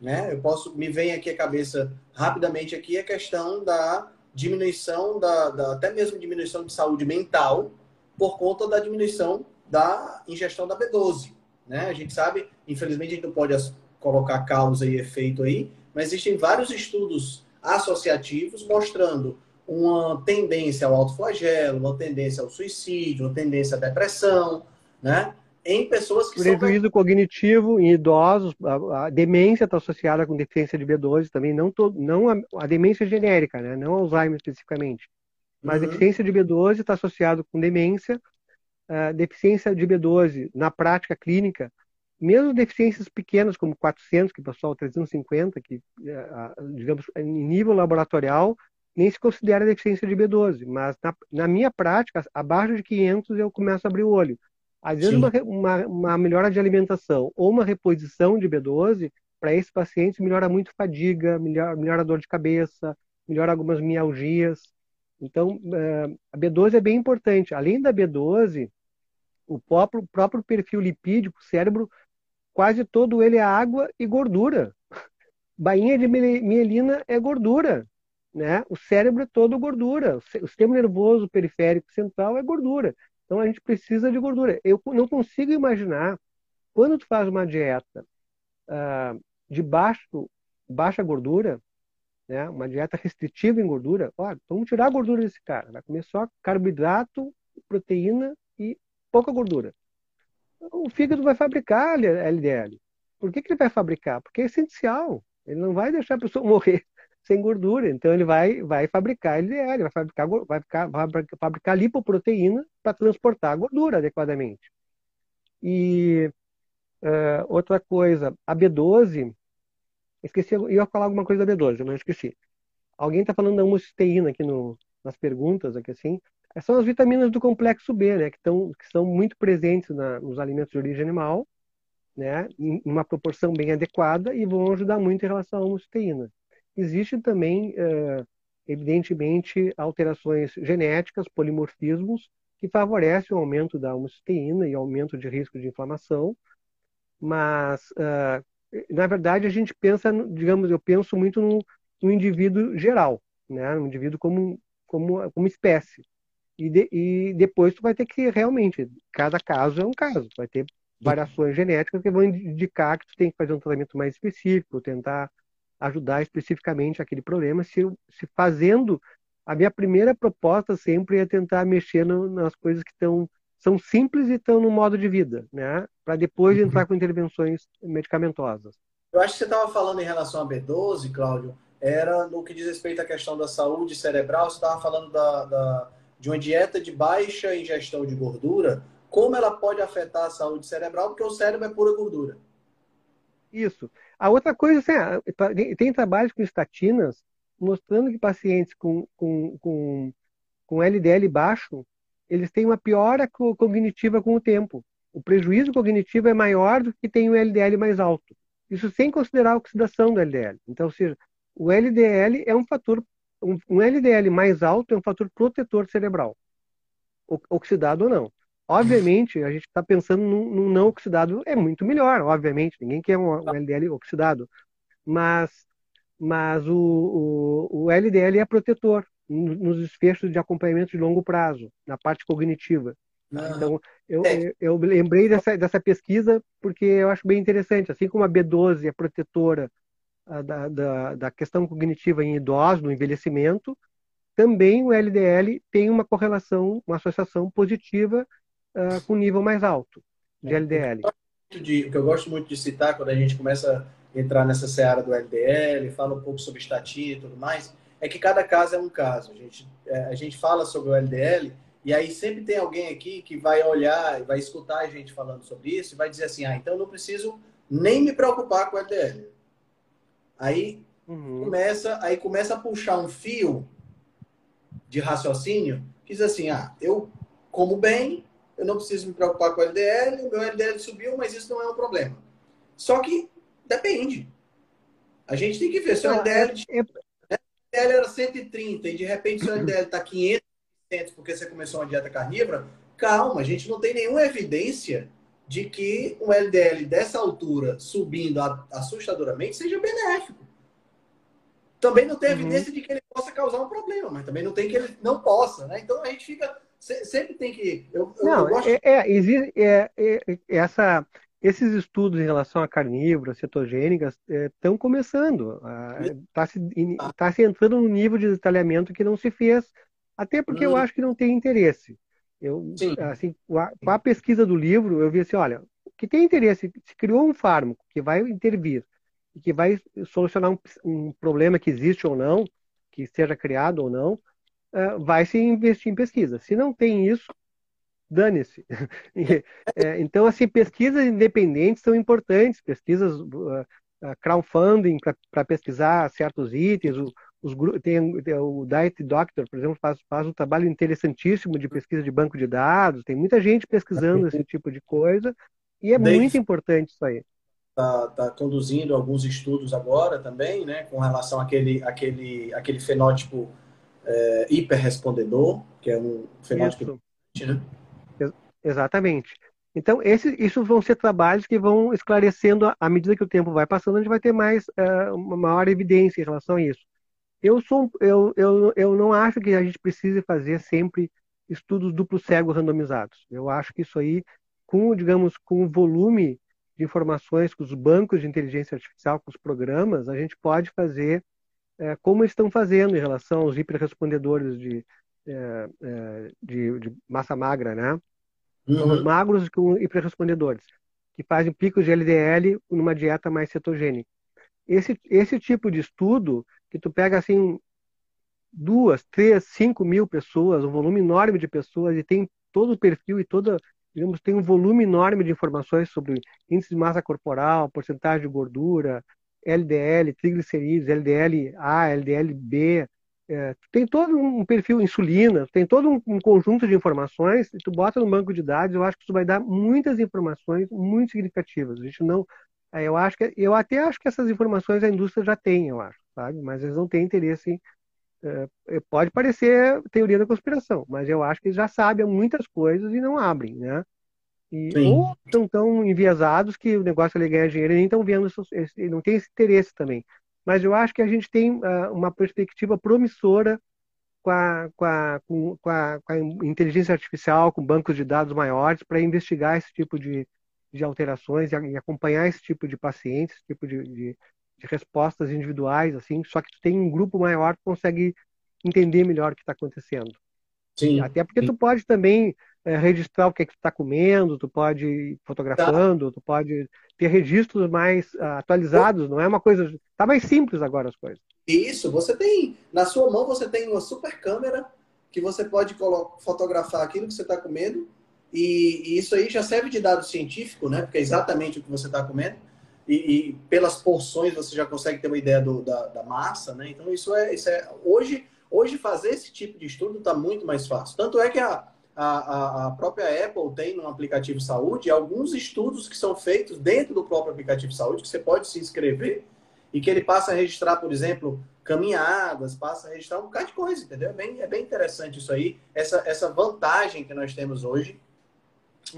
Né? Eu posso, me vem aqui a cabeça rapidamente aqui a questão da diminuição, da, da até mesmo diminuição de saúde mental por conta da diminuição da ingestão da B12. Né? A gente sabe, infelizmente, a gente não pode colocar causa e efeito aí, mas existem vários estudos associativos mostrando uma tendência ao autoflagelo, uma tendência ao suicídio, uma tendência à depressão, né? Em pessoas que Prejuízo são... cognitivo em idosos, a, a demência está associada com deficiência de B12 também, não, todo, não a, a, demência genérica, né? não Alzheimer especificamente. Mas uhum. deficiência de B12 está associado com demência, uh, deficiência de B12 na prática clínica, mesmo deficiências pequenas como 400, que passou 350, que uh, digamos em nível laboratorial nem se considera deficiência de B12, mas na, na minha prática, abaixo de 500 eu começo a abrir o olho. Às vezes, uma, uma, uma, melhora de alimentação ou uma reposição de B12, para esse paciente, melhora muito fadiga, melhora, melhora a dor de cabeça, melhora algumas mialgias. Então, uh, a B12 é bem importante. Além da B12, o próprio, próprio perfil lipídico, o cérebro, quase todo ele é água e gordura. Bainha de mielina é gordura. Né? O cérebro é todo gordura. O sistema nervoso periférico central é gordura. Então a gente precisa de gordura. Eu não consigo imaginar quando tu faz uma dieta uh, de baixo, baixa gordura, né, uma dieta restritiva em gordura, ó, vamos tirar a gordura desse cara. Vai comer só carboidrato, proteína e pouca gordura. O fígado vai fabricar LDL. Por que, que ele vai fabricar? Porque é essencial. Ele não vai deixar a pessoa morrer sem gordura. Então ele vai, vai fabricar LDL, vai fabricar, vai, ficar, vai fabricar lipoproteína para transportar a gordura adequadamente. E uh, outra coisa, a B12, esqueci, eu ia falar alguma coisa da B12, mas esqueci. Alguém está falando da homocisteína aqui no, nas perguntas, aqui assim. São as vitaminas do complexo B, né, que, tão, que são muito presentes na, nos alimentos de origem animal, né, em uma proporção bem adequada e vão ajudar muito em relação à homocisteína. Existem também, eh, evidentemente, alterações genéticas, polimorfismos, que favorecem o aumento da homocisteína e aumento de risco de inflamação, mas, eh, na verdade, a gente pensa, digamos, eu penso muito no, no indivíduo geral, né? no indivíduo como, como, como espécie. E, de, e depois tu vai ter que realmente, cada caso é um caso, vai ter variações genéticas que vão indicar que tu tem que fazer um tratamento mais específico, tentar ajudar especificamente aquele problema, se, se fazendo a minha primeira proposta sempre é tentar mexer no, nas coisas que estão são simples e estão no modo de vida, né? Para depois uhum. entrar com intervenções medicamentosas. Eu acho que você estava falando em relação a B12, Cláudio, era no que diz respeito à questão da saúde cerebral, você estava falando da, da, de uma dieta de baixa ingestão de gordura, como ela pode afetar a saúde cerebral, porque o cérebro é pura gordura. Isso. A outra coisa, assim, ah, tem trabalhos com estatinas mostrando que pacientes com, com, com, com LDL baixo, eles têm uma piora cognitiva com o tempo. O prejuízo cognitivo é maior do que tem o LDL mais alto. Isso sem considerar a oxidação do LDL. Então, ou seja, o LDL é um fator, um, um LDL mais alto é um fator protetor cerebral, oxidado ou não. Obviamente, a gente está pensando num, num, não oxidado, é muito melhor, obviamente, ninguém quer um, um LDL oxidado, mas, mas o, o, o, LDL é protetor nos desfechos de acompanhamento de longo prazo, na parte cognitiva. Ah, então, eu, é. eu, lembrei dessa, dessa pesquisa porque eu acho bem interessante, assim como a B12 é protetora ah, da, da, da questão cognitiva em idosos, no envelhecimento, também o LDL tem uma correlação, uma associação positiva uh, com nível mais alto de LDL. O que eu gosto muito de citar quando a gente começa a entrar nessa seara do LDL, fala um pouco sobre estatina e tudo mais, é que cada caso é um caso. A gente, é, a gente fala sobre o LDL e aí sempre tem alguém aqui que vai olhar e vai escutar a gente falando sobre isso e vai dizer assim, ah, então eu não preciso nem me preocupar com o LDL. Aí uhum. começa, aí começa a puxar um fio de raciocínio que diz assim, ah, eu como bem, eu não preciso me preocupar com o LDL, o meu LDL subiu, mas isso não é um problema. Só que depende. A gente tem que ver se o LDL, é, é... LDL era 130 e de repente seu LDL está 500 porque você começou uma dieta carnívora, calma, a gente não tem nenhuma evidência de que um LDL dessa altura subindo assustadoramente seja benéfico. Também não tem uhum. evidência de que ele possa causar um problema, mas também não tem que ele não possa, né? Então a gente fica sempre tem que. Eu, não, eu gosto... é, é, existe, é, é, essa, esses estudos em relação a carnívoras, cetogênicas, estão é, começando. Está se, tá se entrando num nível de detalhamento que não se fez, até porque hum. eu acho que não tem interesse. Eu, assim, com a, com a, pesquisa do livro, eu vi assim, olha, que tem interesse, se criou um fármaco que vai intervir e que vai solucionar um, um problema que existe ou não, que seja criado ou não, uh, vai se investir em pesquisa. Se não tem isso, dane-se. é, então, assim, pesquisas independentes são importantes, pesquisas uh, crowdfunding para pesquisar certos itens, o, os, tem, tem, o Diet Doctor, por exemplo, faz, faz um trabalho interessantíssimo de pesquisa de banco de dados, tem muita gente pesquisando esse tipo de coisa, e é Dave muito importante isso aí. Está tá conduzindo alguns estudos agora também, né, com relação àquele, àquele, àquele fenótipo é, hiperrespondedor, que é um fenótipo isso. né? Exatamente. Então, esse, isso vão ser trabalhos que vão esclarecendo, à medida que o tempo vai passando, a gente vai ter mais, uh, uma maior evidência em relação a isso. Eu, sou, eu, eu, eu não acho que a gente precise fazer sempre estudos duplo cego randomizados. Eu acho que isso aí, com, digamos, com o volume de informações, com os bancos de inteligência artificial, com os programas, a gente pode fazer é, como estão fazendo em relação aos hiperrespondedores de, é, é, de, de, massa magra, né? Uhum. os magros com hiperrespondedores, que fazem picos de LDL numa dieta mais cetogênica. Esse, esse tipo de estudo, que tu pega assim duas, três, cinco mil pessoas, um volume enorme de pessoas e tem todo o perfil e toda, digamos, tem um volume enorme de informações sobre índice de massa corporal, porcentagem de gordura, LDL, triglicerídeos, LDL-A, LDL-B, é, tem todo um perfil insulina, tem todo um, um, conjunto de informações, e tu bota no banco de dados, eu acho que isso vai dar muitas informações muito significativas. A gente não, é, eu acho que, eu até acho que essas informações a indústria já tem, eu acho, sabe? Mas eles não têm interesse em, pode parecer teoria da conspiração, mas eu acho que eles já sabem muitas coisas e não abrem, né? E, ou estão tão enviesados que o negócio é ganhar dinheiro e nem estão vendo, esse, não tem esse interesse também. Mas eu acho que a gente tem uh, uma perspectiva promissora com a, com, a, com, a, com a, inteligência artificial, com bancos de dados maiores, para investigar esse tipo de, de alterações e, e, acompanhar esse tipo de pacientes, esse tipo de, de, de, respostas individuais, assim. Só que tu tem um grupo maior que consegue entender melhor o que está acontecendo. Sim. Até porque sim. tu pode também é, registrar o que é que tu está comendo, tu pode ir fotografando, tá. tu pode ter registros mais uh, atualizados, não é uma coisa. Tá mais simples agora as coisas. Isso, você tem. Na sua mão você tem uma super câmera que você pode fotografar aquilo que você está comendo. E, e, isso aí já serve de dado científico, né? Porque é exatamente o que você está comendo. E, e, pelas porções você já consegue ter uma ideia do, da, da, massa, né? Então isso é, isso é hoje, hoje fazer esse tipo de estudo está muito mais fácil. Tanto é que a, a, a, própria Apple tem no aplicativo saúde alguns estudos que são feitos dentro do próprio aplicativo saúde, que você pode se inscrever e que ele passa a registrar, por exemplo, caminhadas, passa a registrar um bocado de coisa, entendeu? É bem, é bem interessante isso aí, essa, essa vantagem que nós temos hoje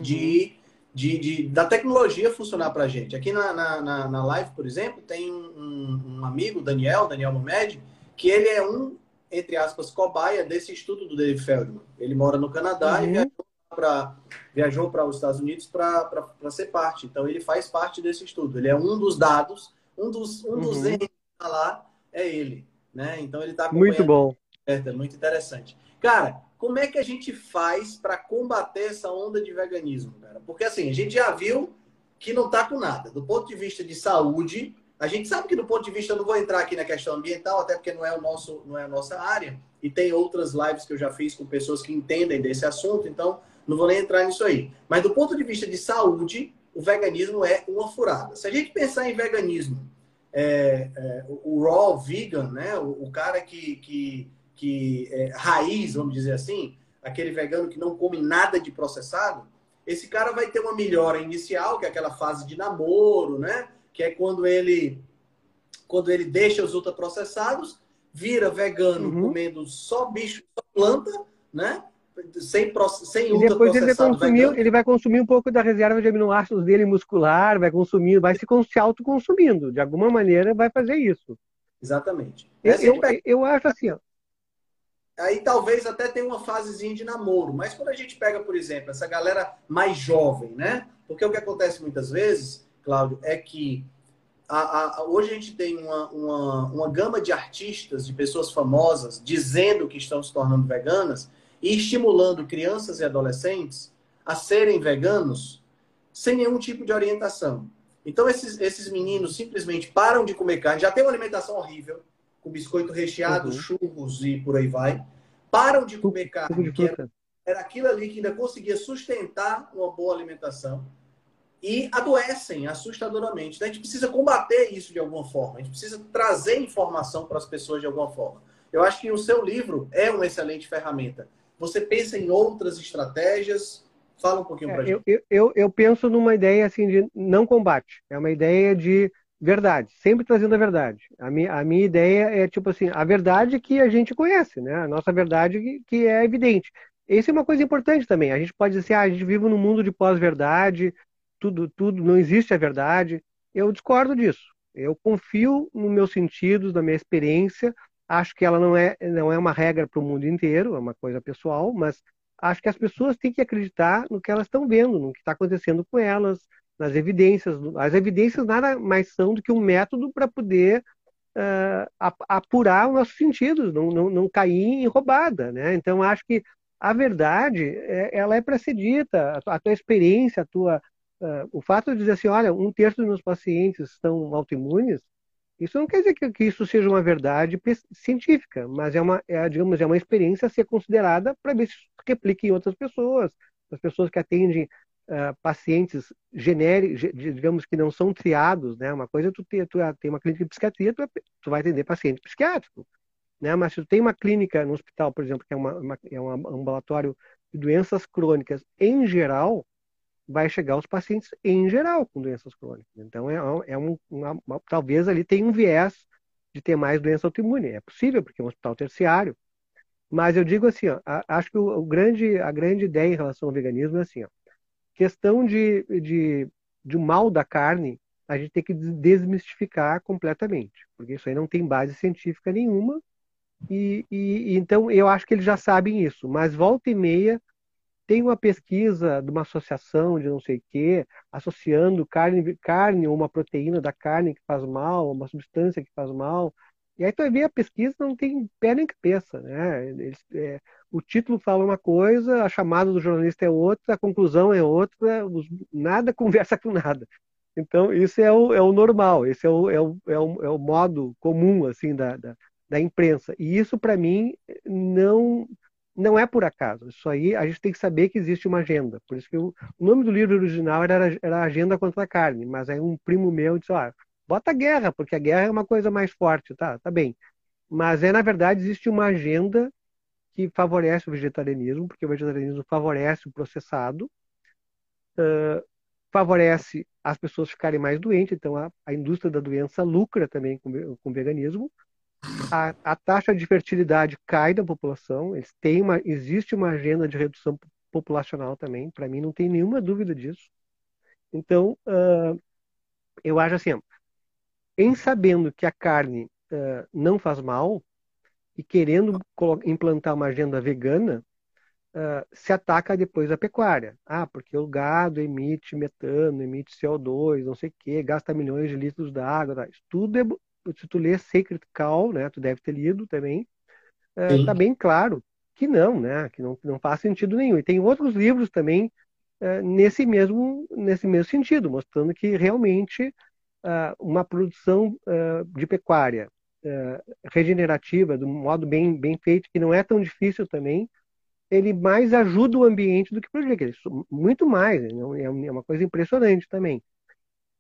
de, uhum. De, de, da tecnologia funcionar para a gente. Aqui na, na, na, live, por exemplo, tem um, um amigo, Daniel, Daniel Momed, que ele é um entre aspas, cobaia desse estudo do Dave Feldman. Ele mora no Canadá uhum. e viajou para viajou para os Estados Unidos para ser parte. Então ele faz parte desse estudo. Ele é um dos dados, um dos um uhum. dos N tá lá é ele, né? Então ele está muito bom, é muito interessante. Cara, como é que a gente faz para combater essa onda de veganismo, cara? Porque assim a gente já viu que não está com nada. Do ponto de vista de saúde, a gente sabe que do ponto de vista, eu não vou entrar aqui na questão ambiental, até porque não é, o nosso, não é a nossa área, e tem outras lives que eu já fiz com pessoas que entendem desse assunto, então não vou nem entrar nisso aí. Mas do ponto de vista de saúde, o veganismo é uma furada. Se a gente pensar em veganismo, é, é, o raw vegan, né, o, o cara que, que, que é raiz, vamos dizer assim, aquele vegano que não come nada de processado, esse cara vai ter uma melhora inicial, que é aquela fase de namoro, né? que é quando ele quando ele deixa os ultraprocessados, vira vegano uhum. comendo só bicho, só planta, né? Sem, sem e depois ele vai, consumir, ele vai consumir um pouco da reserva de aminoácidos dele muscular, vai consumir, vai se, se autoconsumindo. De alguma maneira vai fazer isso. Exatamente. Eu, eu, pega... eu acho assim, ó. Aí talvez até tenha uma fasezinha de namoro, mas quando a gente pega, por exemplo, essa galera mais jovem, né? Porque o que acontece muitas vezes Cláudio, é que a, a, hoje a gente tem uma, uma, uma gama de artistas, de pessoas famosas, dizendo que estão se tornando veganas, e estimulando crianças e adolescentes a serem veganos sem nenhum tipo de orientação. Então, esses, esses meninos simplesmente param de comer carne, já tem uma alimentação horrível, com biscoito recheado, uhum. churros e por aí vai. Param de comer carne, que era, era aquilo ali que ainda conseguia sustentar uma boa alimentação, e adoecem assustadoramente. Então, a gente precisa combater isso de alguma forma, a gente precisa trazer informação para as pessoas de alguma forma. Eu acho que o seu livro é uma excelente ferramenta. Você pensa em outras estratégias? Fala um pouquinho para é, gente. Eu, eu, eu penso numa ideia assim de não combate. É uma ideia de verdade, sempre trazendo a verdade. A minha, a minha ideia é tipo assim, a verdade que a gente conhece, né? A nossa verdade que, que é evidente. Isso é uma coisa importante também. A gente pode dizer, ah, a gente vive num mundo de pós-verdade, tudo, tudo, não existe a verdade. Eu discordo disso. Eu confio nos meus sentidos, na minha experiência. Acho que ela não é, não é uma regra para o mundo inteiro, é uma coisa pessoal, mas acho que as pessoas têm que acreditar no que elas estão vendo, no que está acontecendo com elas, nas evidências. As evidências nada mais são do que um método para poder uh, apurar os nossos sentidos, não, não, não cair em roubada. Né? Então, acho que a verdade, é, ela é para ser dita, a tua experiência, a tua, uh, o fato de dizer assim, olha, um terço dos meus pacientes estão autoimunes, isso não quer dizer que, que isso seja uma verdade científica, mas é uma, é, digamos, é uma experiência a ser considerada para ver se replica em outras pessoas, as pessoas que atendem uh, pacientes genéricos, digamos que não são triados, né? Uma coisa é tu ter, tu tem uma clínica de psiquiatria, tu, é, tu, vai atender paciente psiquiátrico, né? Mas se tu tem uma clínica no hospital, por exemplo, que é, uma, uma, é um ambulatório de doenças crônicas em geral, vai chegar aos pacientes em geral com doenças crônicas. Então, é, é um, uma, uma, talvez ali tenha um viés de ter mais doença autoimune. É possível, porque é um hospital terciário. Mas eu digo assim, ó, acho que o, o, grande, a grande ideia em relação ao veganismo é assim, ó, questão de, de, de mal da carne, a gente tem que desmistificar completamente, porque isso aí não tem base científica nenhuma. E, e, então eu acho que eles já sabem isso, mas volta e meia tem uma pesquisa de uma associação de não sei o quê, associando carne, carne ou uma proteína da carne que faz mal, uma substância que faz mal. E aí tu ver a pesquisa não tem pé nem cabeça, né? Eles, é, o título fala uma coisa, a chamada do jornalista é outra, a conclusão é outra, nada conversa com nada. Então, isso é o, é o normal, esse é o, é, o, é, o, é o modo comum, assim, da, da, da imprensa. E isso, para mim, não não é por acaso. Isso aí a gente tem que saber que existe uma agenda. Por isso que o, o nome do livro original era, era Agenda contra a Carne, mas aí um primo meu disse, ah, bota guerra, porque a guerra é uma coisa mais forte, tá? Tá bem. Mas é, na verdade, existe uma agenda que favorece o vegetarianismo, porque o vegetarianismo favorece o processado, uh, favorece as pessoas ficarem mais doentes, então a, a indústria da doença lucra também com, com o veganismo. A, a, taxa de fertilidade cai da população, eles têm uma, existe uma agenda de redução populacional também, para mim não tem nenhuma dúvida disso. Então, uh, eu acho assim, em sabendo que a carne uh, não faz mal, e querendo implantar uma agenda vegana, uh, se ataca depois a pecuária. Ah, porque o gado emite metano, emite CO2, não sei o quê, gasta milhões de litros d'água. Tá? Isso tudo é, se tu lê Sacred Cow, né, tu deve ter lido também, está uh, bem claro que não, né, que não, não faz sentido nenhum. E tem outros livros também uh, nesse mesmo nesse mesmo sentido, mostrando que realmente uma produção de pecuária uh, regenerativa, do modo bem, bem feito, que não é tão difícil também, ele mais ajuda o ambiente do que prejudica. Muito mais, né? é, é uma coisa impressionante também.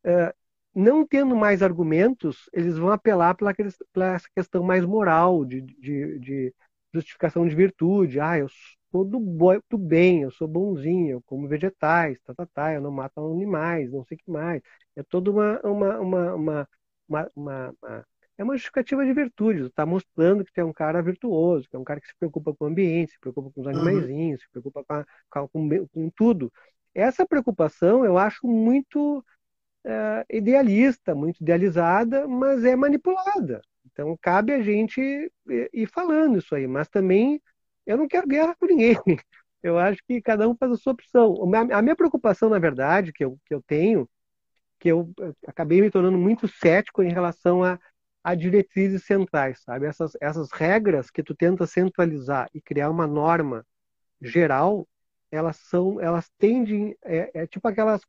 Uh, não tendo mais argumentos, eles vão apelar pela, pela essa questão mais moral, de, de, de, justificação de virtude. Ah, eu sou do, do bem, eu sou bonzinho, eu como vegetais, tá, tá, tá, eu não mato animais, não sei o que mais. É toda uma, uma, uma, uma, uma é uma justificativa de virtude. Está mostrando que tem é um cara virtuoso, que é um cara que se preocupa com o ambiente, se preocupa com os uhum. animaizinhos, uhum. se preocupa com, a, com, com, tudo. Essa preocupação eu acho muito é, idealista, muito idealizada, mas é manipulada. Então cabe a gente ir falando isso aí, mas também eu não quero guerra com ninguém. Eu acho que cada um faz a sua opção. A minha preocupação, na verdade, que eu, que eu tenho, que eu acabei me tornando muito cético em relação a a diretrizes centrais, sabe? Essas, essas regras que tu tenta centralizar e criar uma norma geral, elas são, elas tendem, é, é tipo aquelas,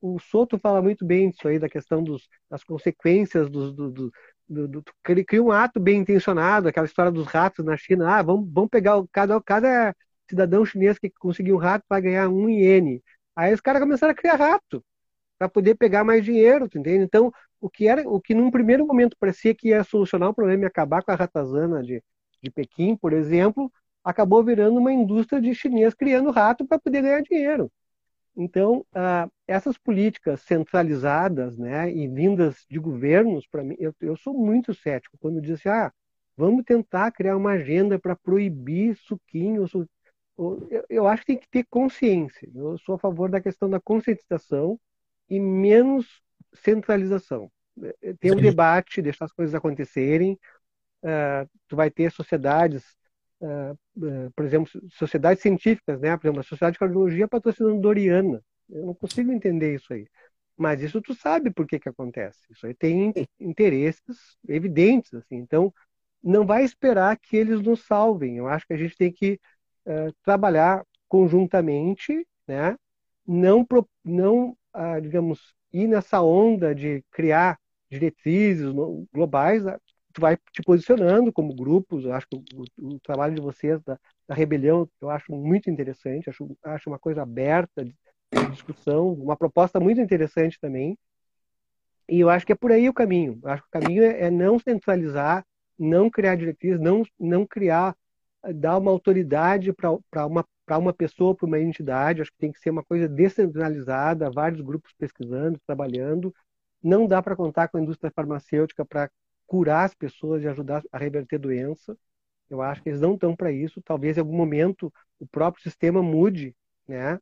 o Soto fala muito bem disso aí, da questão dos, das consequências dos, do, do, do, do, cria um ato bem intencionado, aquela história dos ratos na China, ah, vamos, vamos pegar cada, cada cidadão chinês que conseguir um rato vai ganhar um iene. Aí os caras começaram a criar rato para poder pegar mais dinheiro, entende? Então, o que era, o que num primeiro momento parecia que ia solucionar o problema e acabar com a ratazana de, de Pequim, por exemplo, acabou virando uma indústria de chinês criando rato para poder ganhar dinheiro. Então, ah, essas políticas centralizadas né, e vindas de governos, para mim, eu, eu, sou muito cético quando diz assim, ah, vamos tentar criar uma agenda para proibir suquinho. Su... Eu, eu acho que tem que ter consciência. Eu sou a favor da questão da conscientização e menos centralização. Ter um debate, deixar as coisas acontecerem. Uh, tu vai ter sociedades uh, por exemplo, sociedades científicas, né? Por exemplo, a Sociedade de Cardiologia patrocinando Doriana. Eu não consigo entender isso aí. Mas isso tu sabe por que que acontece. Isso aí tem interesses evidentes, assim. Então, não vai esperar que eles nos salvem. Eu acho que a gente tem que uh, trabalhar conjuntamente, né? Não, não uh, digamos, ir nessa onda de criar diretrizes globais, tu vai te posicionando como grupos. Eu acho que o, o trabalho de vocês da, da, rebelião eu acho muito interessante. Acho, acho uma coisa aberta de, discussão, uma proposta muito interessante também. E eu acho que é por aí o caminho. Eu acho que o caminho é, é não centralizar, não criar diretrizes, não, não criar, dar uma autoridade para uma, uma pessoa, para uma entidade. Acho que tem que ser uma coisa descentralizada, vários grupos pesquisando, trabalhando. Não dá para contar com a indústria farmacêutica para curar as pessoas e ajudar a reverter doença. Eu acho que eles não estão para isso. Talvez em algum momento o próprio sistema mude, né?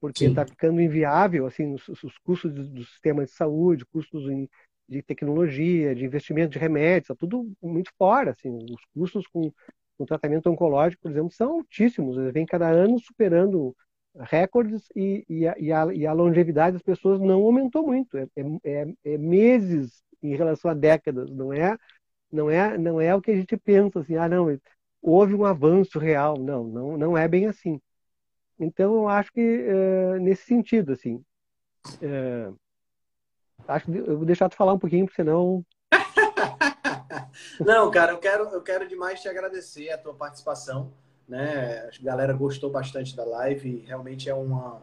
Porque está ficando inviável, assim, os, os custos do, do, sistema de saúde, custos em, de tecnologia, de investimento de remédios, está tudo muito fora, assim. Os custos com, com tratamento oncológico, por exemplo, são altíssimos. Eles vêm cada ano superando recordes e, e, a, e, a, e, a, longevidade das pessoas não aumentou muito. É, é, é meses em relação a décadas, não é, não é, não é o que a gente pensa assim, ah, não, houve um avanço real, não, não, não é bem assim. Então, eu acho que é, nesse sentido, assim, é, acho que eu vou deixar tu falar um pouquinho, porque senão não, cara, eu quero, eu quero demais te agradecer a tua participação, né? A galera gostou bastante da live, realmente é uma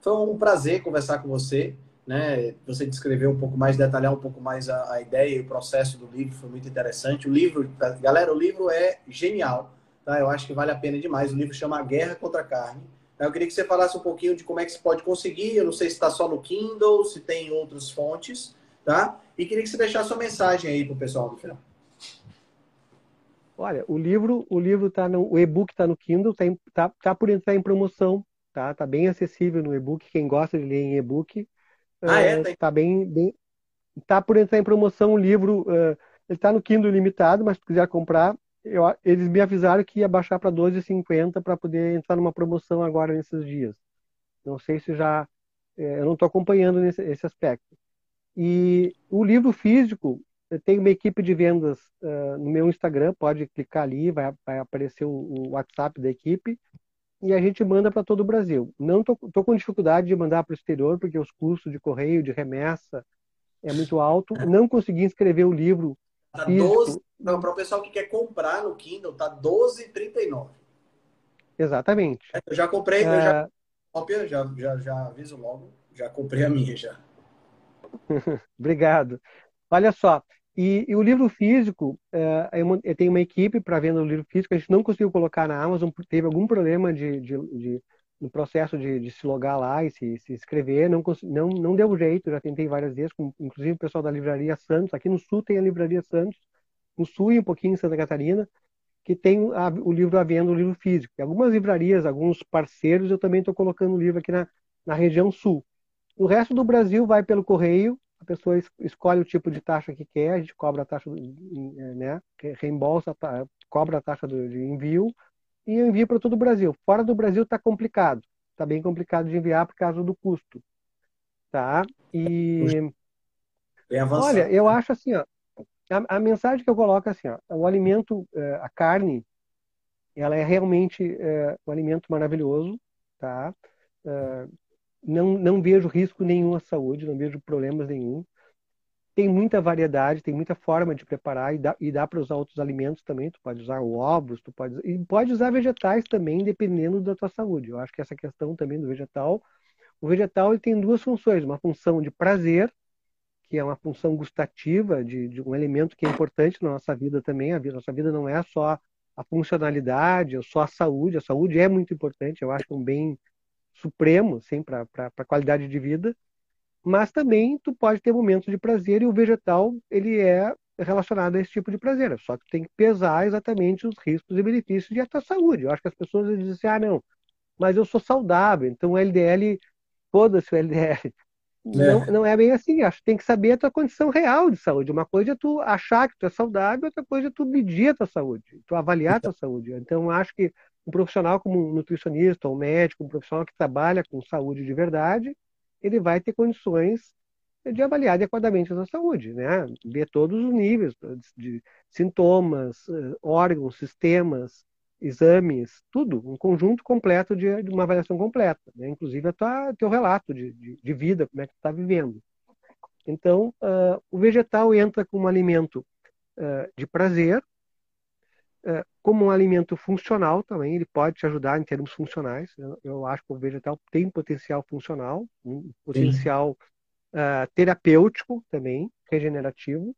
foi um prazer conversar com você né? Você descrever um pouco mais, detalhar um pouco mais a, a, ideia e o processo do livro foi muito interessante. O livro, galera, o livro é genial, tá? Eu acho que vale a pena demais. O livro chama Guerra contra a Carne. Eu queria que você falasse um pouquinho de como é que se pode conseguir. Eu não sei se está só no Kindle, se tem outras fontes, tá? E queria que você deixasse sua mensagem aí para o pessoal no final. Olha, o livro, o livro tá no, o e-book está no Kindle, tá, tá, tá por entrar em promoção, tá? Tá bem acessível no e-book. Quem gosta de ler em e-book, ah, é? Tá, tá bem, bem. Tá por entrar em promoção um livro. Uh, ele está no Kindle limitado, mas se quiser comprar, eu, eles me avisaram que ia baixar para 12,50 para poder entrar numa promoção agora nesses dias. Não sei se já. É, eu não estou acompanhando nesse esse aspecto. E o livro físico, tem uma equipe de vendas uh, no meu Instagram, pode clicar ali, vai, vai aparecer o, o WhatsApp da equipe e a gente manda para todo o Brasil. Não tô, tô com dificuldade de mandar para o exterior porque os custos de correio, de remessa é muito alto. É. Não consegui inscrever o livro. Tá 12, para o pessoal que quer comprar no Kindle, tá 12,39. Exatamente. Eu já comprei, é... eu já cópia, já, já, já aviso logo, já comprei a minha já. Obrigado. Olha só, e, e, o livro físico, é, eu tenho uma equipe para venda do livro físico, a gente não conseguiu colocar na Amazon, teve algum problema de, de, de no processo de, de, se logar lá e se, se inscrever, não, não, não deu jeito, já tentei várias vezes, com, inclusive o pessoal da Livraria Santos, aqui no Sul tem a Livraria Santos, no Sul e um pouquinho em Santa Catarina, que tem a, o livro à venda, o livro físico. E algumas livrarias, alguns parceiros, eu também estou colocando o livro aqui na, na região Sul. O resto do Brasil vai pelo correio, a pessoa escolhe o tipo de taxa que quer, a gente cobra a taxa, né, reembolsa, cobra a taxa de envio e envia para todo o Brasil. Fora do Brasil está complicado, está bem complicado de enviar por causa do custo, tá? E olha, eu acho assim, ó, a, a, mensagem que eu coloco é assim, ó, o alimento, é, a carne, ela é realmente é, um alimento maravilhoso, tá? É, não, não vejo risco nenhum à saúde, não vejo problemas nenhum. Tem muita variedade, tem muita forma de preparar e dá, e dá para usar outros alimentos também. Tu pode usar ovos, tu pode e pode usar vegetais também, dependendo da tua saúde. Eu acho que essa questão também do vegetal, o vegetal ele tem duas funções: uma função de prazer, que é uma função gustativa de, de um elemento que é importante na nossa vida também. A vida, nossa vida não é só a funcionalidade, ou só a saúde. A saúde é muito importante. Eu acho um bem supremo, assim, para a qualidade de vida mas também tu pode ter momentos de prazer e o vegetal ele é relacionado a esse tipo de prazer. Só que tu tem que pesar exatamente os riscos e benefícios de a tua saúde. Eu acho que as pessoas dizem assim, ah, não, mas eu sou saudável, então o LDL, foda-se o LDL. É. Não, não é bem assim, acho que tem que saber a tua condição real de saúde. Uma coisa é tu achar que tu é saudável, outra coisa é tu medir a tua saúde, tu avaliar a tua saúde. Então, acho que um profissional como um nutricionista, um médico, um profissional que trabalha com saúde de verdade, ele vai ter condições de avaliar adequadamente a sua saúde, né? Ver todos os níveis de sintomas, eh, órgãos, sistemas, exames, tudo, um conjunto completo de, uma avaliação completa, né? inclusive tua, teu relato de, de, de vida, como é que está vivendo. Então, uh, o vegetal entra como um alimento uh, de prazer, como um alimento funcional também, ele pode te ajudar em termos funcionais. Eu, eu acho que o vegetal tem potencial funcional, um potencial uh, terapêutico também, regenerativo,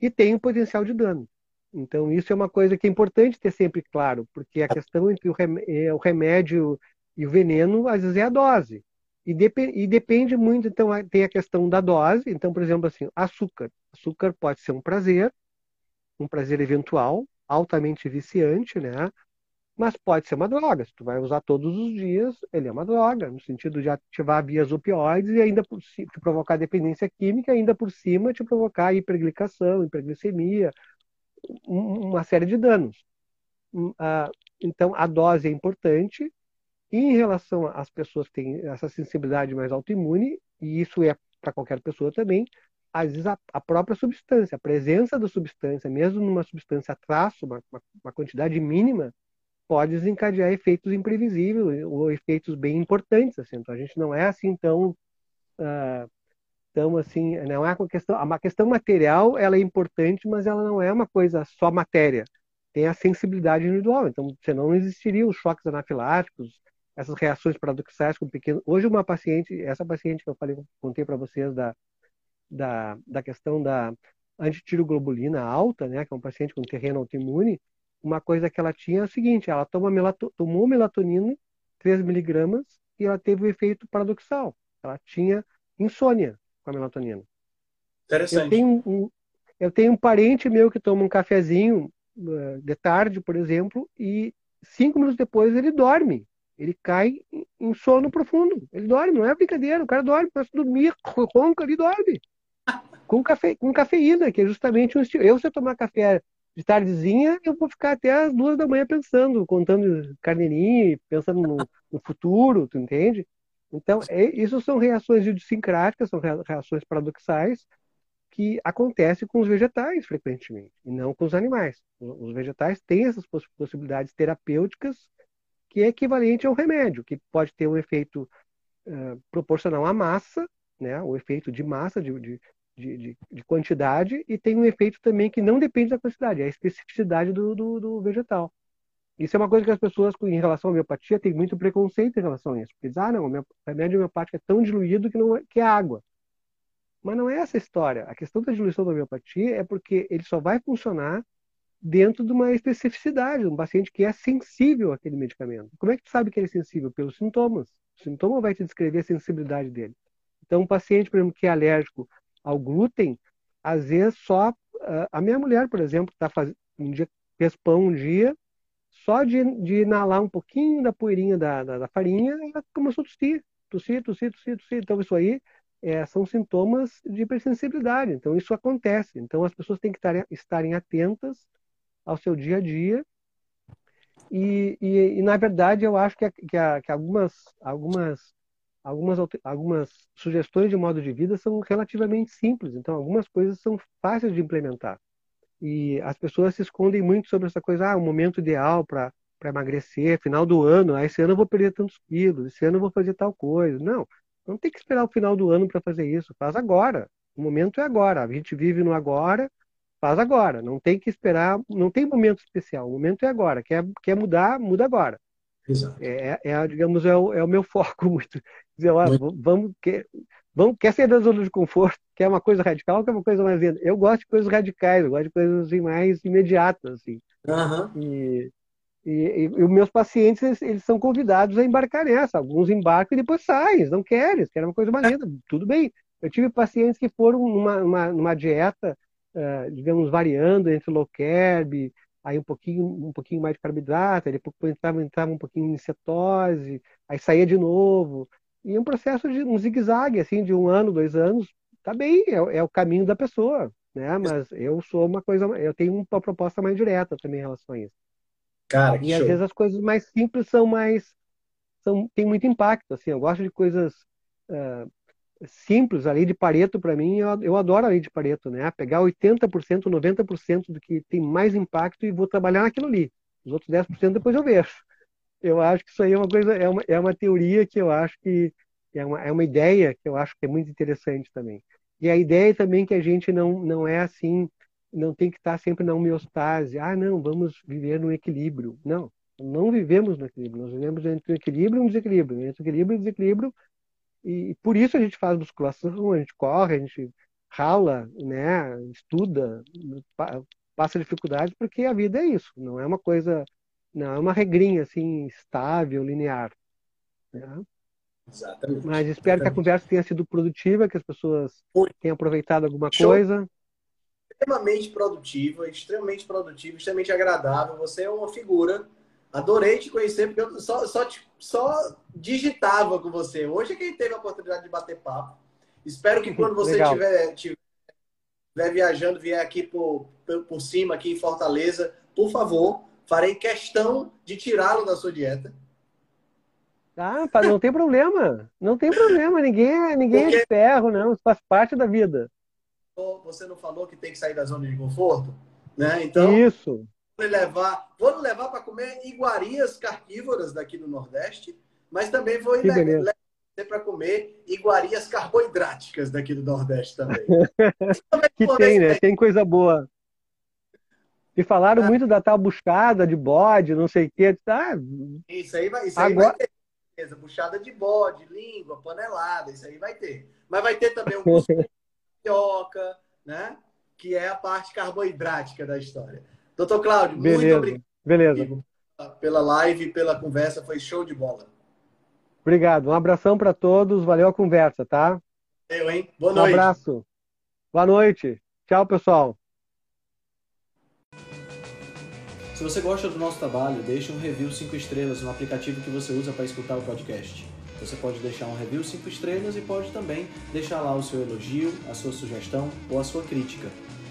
e tem um potencial de dano. Então, isso é uma coisa que é importante ter sempre claro, porque a questão entre o remédio e o veneno, às vezes, é a dose. E, dep e depende muito, então, tem a questão da dose. Então, por exemplo, assim, açúcar. Açúcar pode ser um prazer, um prazer eventual, altamente viciante, né? Mas pode ser uma droga. Se tu vai usar todos os dias, ele é uma droga, no sentido de ativar vias opioides e ainda por te provocar dependência química, ainda por cima te provocar hiperglicação, hiperglicemia, uma série de danos. Hum, então, a dose é importante. E em relação às pessoas que têm essa sensibilidade mais autoimune, e isso é para qualquer pessoa também, às vezes a, a, própria substância, a presença da substância, mesmo numa substância traço, uma, uma, quantidade mínima, pode desencadear efeitos imprevisíveis ou efeitos bem importantes. Assim. Então a gente não é assim tão, uh, assim, não é uma questão, a questão material ela é importante, mas ela não é uma coisa só matéria. Tem a sensibilidade individual. Então, senão não existiriam os choques anafiláticos, essas reações paradoxais com pequeno. Hoje uma paciente, essa paciente que eu falei, contei para vocês da da, da questão da antitiroglobulina alta, né, que é um paciente com terreno autoimune, uma coisa que ela tinha é o seguinte, ela toma melato, tomou melatonina, 3 miligramas, e ela teve um efeito paradoxal. Ela tinha insônia com a melatonina. Interessante. Eu tenho um, eu tenho um parente meu que toma um cafezinho uh, de tarde, por exemplo, e cinco minutos depois ele dorme. Ele cai em sono profundo. Ele dorme, não é brincadeira. O cara dorme, começa a dormir, ronca, ele dorme com, cafe, com cafeína, que é justamente um estilo. Eu, se eu tomar café de tardezinha, eu vou ficar até as duas da manhã pensando, contando carneirinho, pensando no, no futuro, tu entende? Então, é, isso são reações idiosincráticas, são reações paradoxais que acontecem com os vegetais frequentemente, e não com os animais. Os vegetais têm essas possibilidades terapêuticas que é equivalente ao remédio, que pode ter um efeito uh, proporcional à massa, né, o efeito de massa, de, de, de, de, de, quantidade, e tem um efeito também que não depende da quantidade, é a especificidade do, do, do, vegetal. Isso é uma coisa que as pessoas, em relação à homeopatia, têm muito preconceito em relação a isso. Porque dizem, ah, não, o remédio homeopático é tão diluído que, não é, que é água. Mas não é essa a história. A questão da diluição da homeopatia é porque ele só vai funcionar dentro de uma especificidade, um paciente que é sensível àquele medicamento. Como é que tu sabe que ele é sensível? Pelos sintomas. O sintoma vai te descrever a sensibilidade dele. Então, um paciente, por exemplo, que é alérgico ao glúten, às vezes só. A minha mulher, por exemplo, está fazendo. Um dia fez pão um dia, só de, de inalar um pouquinho da poeirinha da, da, da farinha, ela começou a tossir, tossir, tossir, tossir, tossir. Então, isso aí é, são sintomas de hipersensibilidade. Então, isso acontece. Então, as pessoas têm que estarem, estarem atentas ao seu dia a dia. E, e, e na verdade, eu acho que, que, que algumas, algumas algumas, algumas sugestões de modo de vida são relativamente simples, então algumas coisas são fáceis de implementar. E as pessoas se escondem muito sobre essa coisa, ah, o momento ideal para emagrecer, final do ano, ah, esse ano eu vou perder tantos quilos, esse ano eu vou fazer tal coisa. Não, não tem que esperar o final do ano para fazer isso, faz agora. O momento é agora. A gente vive no agora, faz agora. Não tem que esperar, não tem momento especial. O momento é agora. Quer, quer mudar, muda agora. Exato. É, é, é digamos, é o, é o meu foco muito. Dizer, ó, vamos, quer, vamos, quer sair da zona de conforto, quer uma coisa radical, quer uma coisa mais Eu gosto de coisas radicais, eu gosto de coisas assim, mais imediatas, assim. Uhum. E, e, e, e, os meus pacientes, eles, eles, são convidados a embarcar nessa. Alguns embarcam e depois saem, não querem, querem uma coisa mais linda. Tudo bem. Eu tive pacientes que foram numa, numa, numa dieta, uh, digamos, variando entre low carb, aí um pouquinho, um pouquinho mais de carboidrato, aí depois entrava, entrava um pouquinho em cetose, aí saía de novo. E um processo de um zigue-zague, assim, de um ano, dois anos, tá bem, é, é o caminho da pessoa, né? Mas eu sou uma coisa, eu tenho uma proposta mais direta também em relação a isso. Cara, e às show. vezes as coisas mais simples são mais. São, tem muito impacto. Assim, eu gosto de coisas uh, simples. A lei de Pareto, para mim, eu, adoro a lei de Pareto, né? Pegar 80%, 90% do que tem mais impacto e vou trabalhar naquilo ali. Os outros 10% depois eu vejo. Eu acho que isso aí é uma coisa, é uma, é uma teoria que eu acho que é uma, é uma ideia que eu acho que é muito interessante também. E a ideia também que a gente não, não é assim não tem que estar sempre na homeostase. Ah, não, vamos viver no equilíbrio. Não, não vivemos no equilíbrio. Nós vivemos entre o equilíbrio e o desequilíbrio. Entre o equilíbrio e o desequilíbrio. E por isso a gente faz musculação, a gente corre, a gente rala, né, estuda, passa dificuldades, porque a vida é isso. Não é uma coisa, não é uma regrinha assim estável, linear. Né? Exatamente. Mas espero Exatamente. que a conversa tenha sido produtiva, que as pessoas tenham aproveitado alguma Show. coisa extremamente produtiva, extremamente produtiva, extremamente agradável. Você é uma figura. Adorei te conhecer, porque eu só, só, só digitava com você. Hoje é quem teve a oportunidade de bater papo. Espero que quando você estiver estiver viajando, vier aqui por, por cima, aqui em Fortaleza, por favor, farei questão de tirá-lo da sua dieta. Ah, não tem problema. Não tem problema. Ninguém, é, ninguém Porque... é de ferro, não. Isso faz parte da vida você não falou que tem que sair da zona de conforto? Né? Então, Isso. Vou levar, vou levar para comer iguarias carnívoras daqui do Nordeste, mas também vou levar para comer iguarias carboidráticas daqui do Nordeste também. que tem, né? Tem coisa boa. E falaram ah. muito da tal buchada de bode, não sei o quê. Ah, isso aí vai, isso Agora... aí vai ter. Buchada de bode, língua, panelada, isso aí vai ter. Mas vai ter também um tapioca, né? Que é a parte carboidrática da história. Doutor Cláudio, Beleza. muito obrigado Beleza. pela live, pela conversa, foi show de bola. Obrigado. Um abração para todos. Valeu a conversa, tá? Eu, hein? Boa noite. Um abraço. Boa noite. Tchau, pessoal. Se você gosta do nosso trabalho, deixe um review 5 estrelas no aplicativo que você usa para escutar o podcast. Você pode deixar um review 5 estrelas e pode também deixar lá o seu elogio, a sua sugestão ou a sua crítica.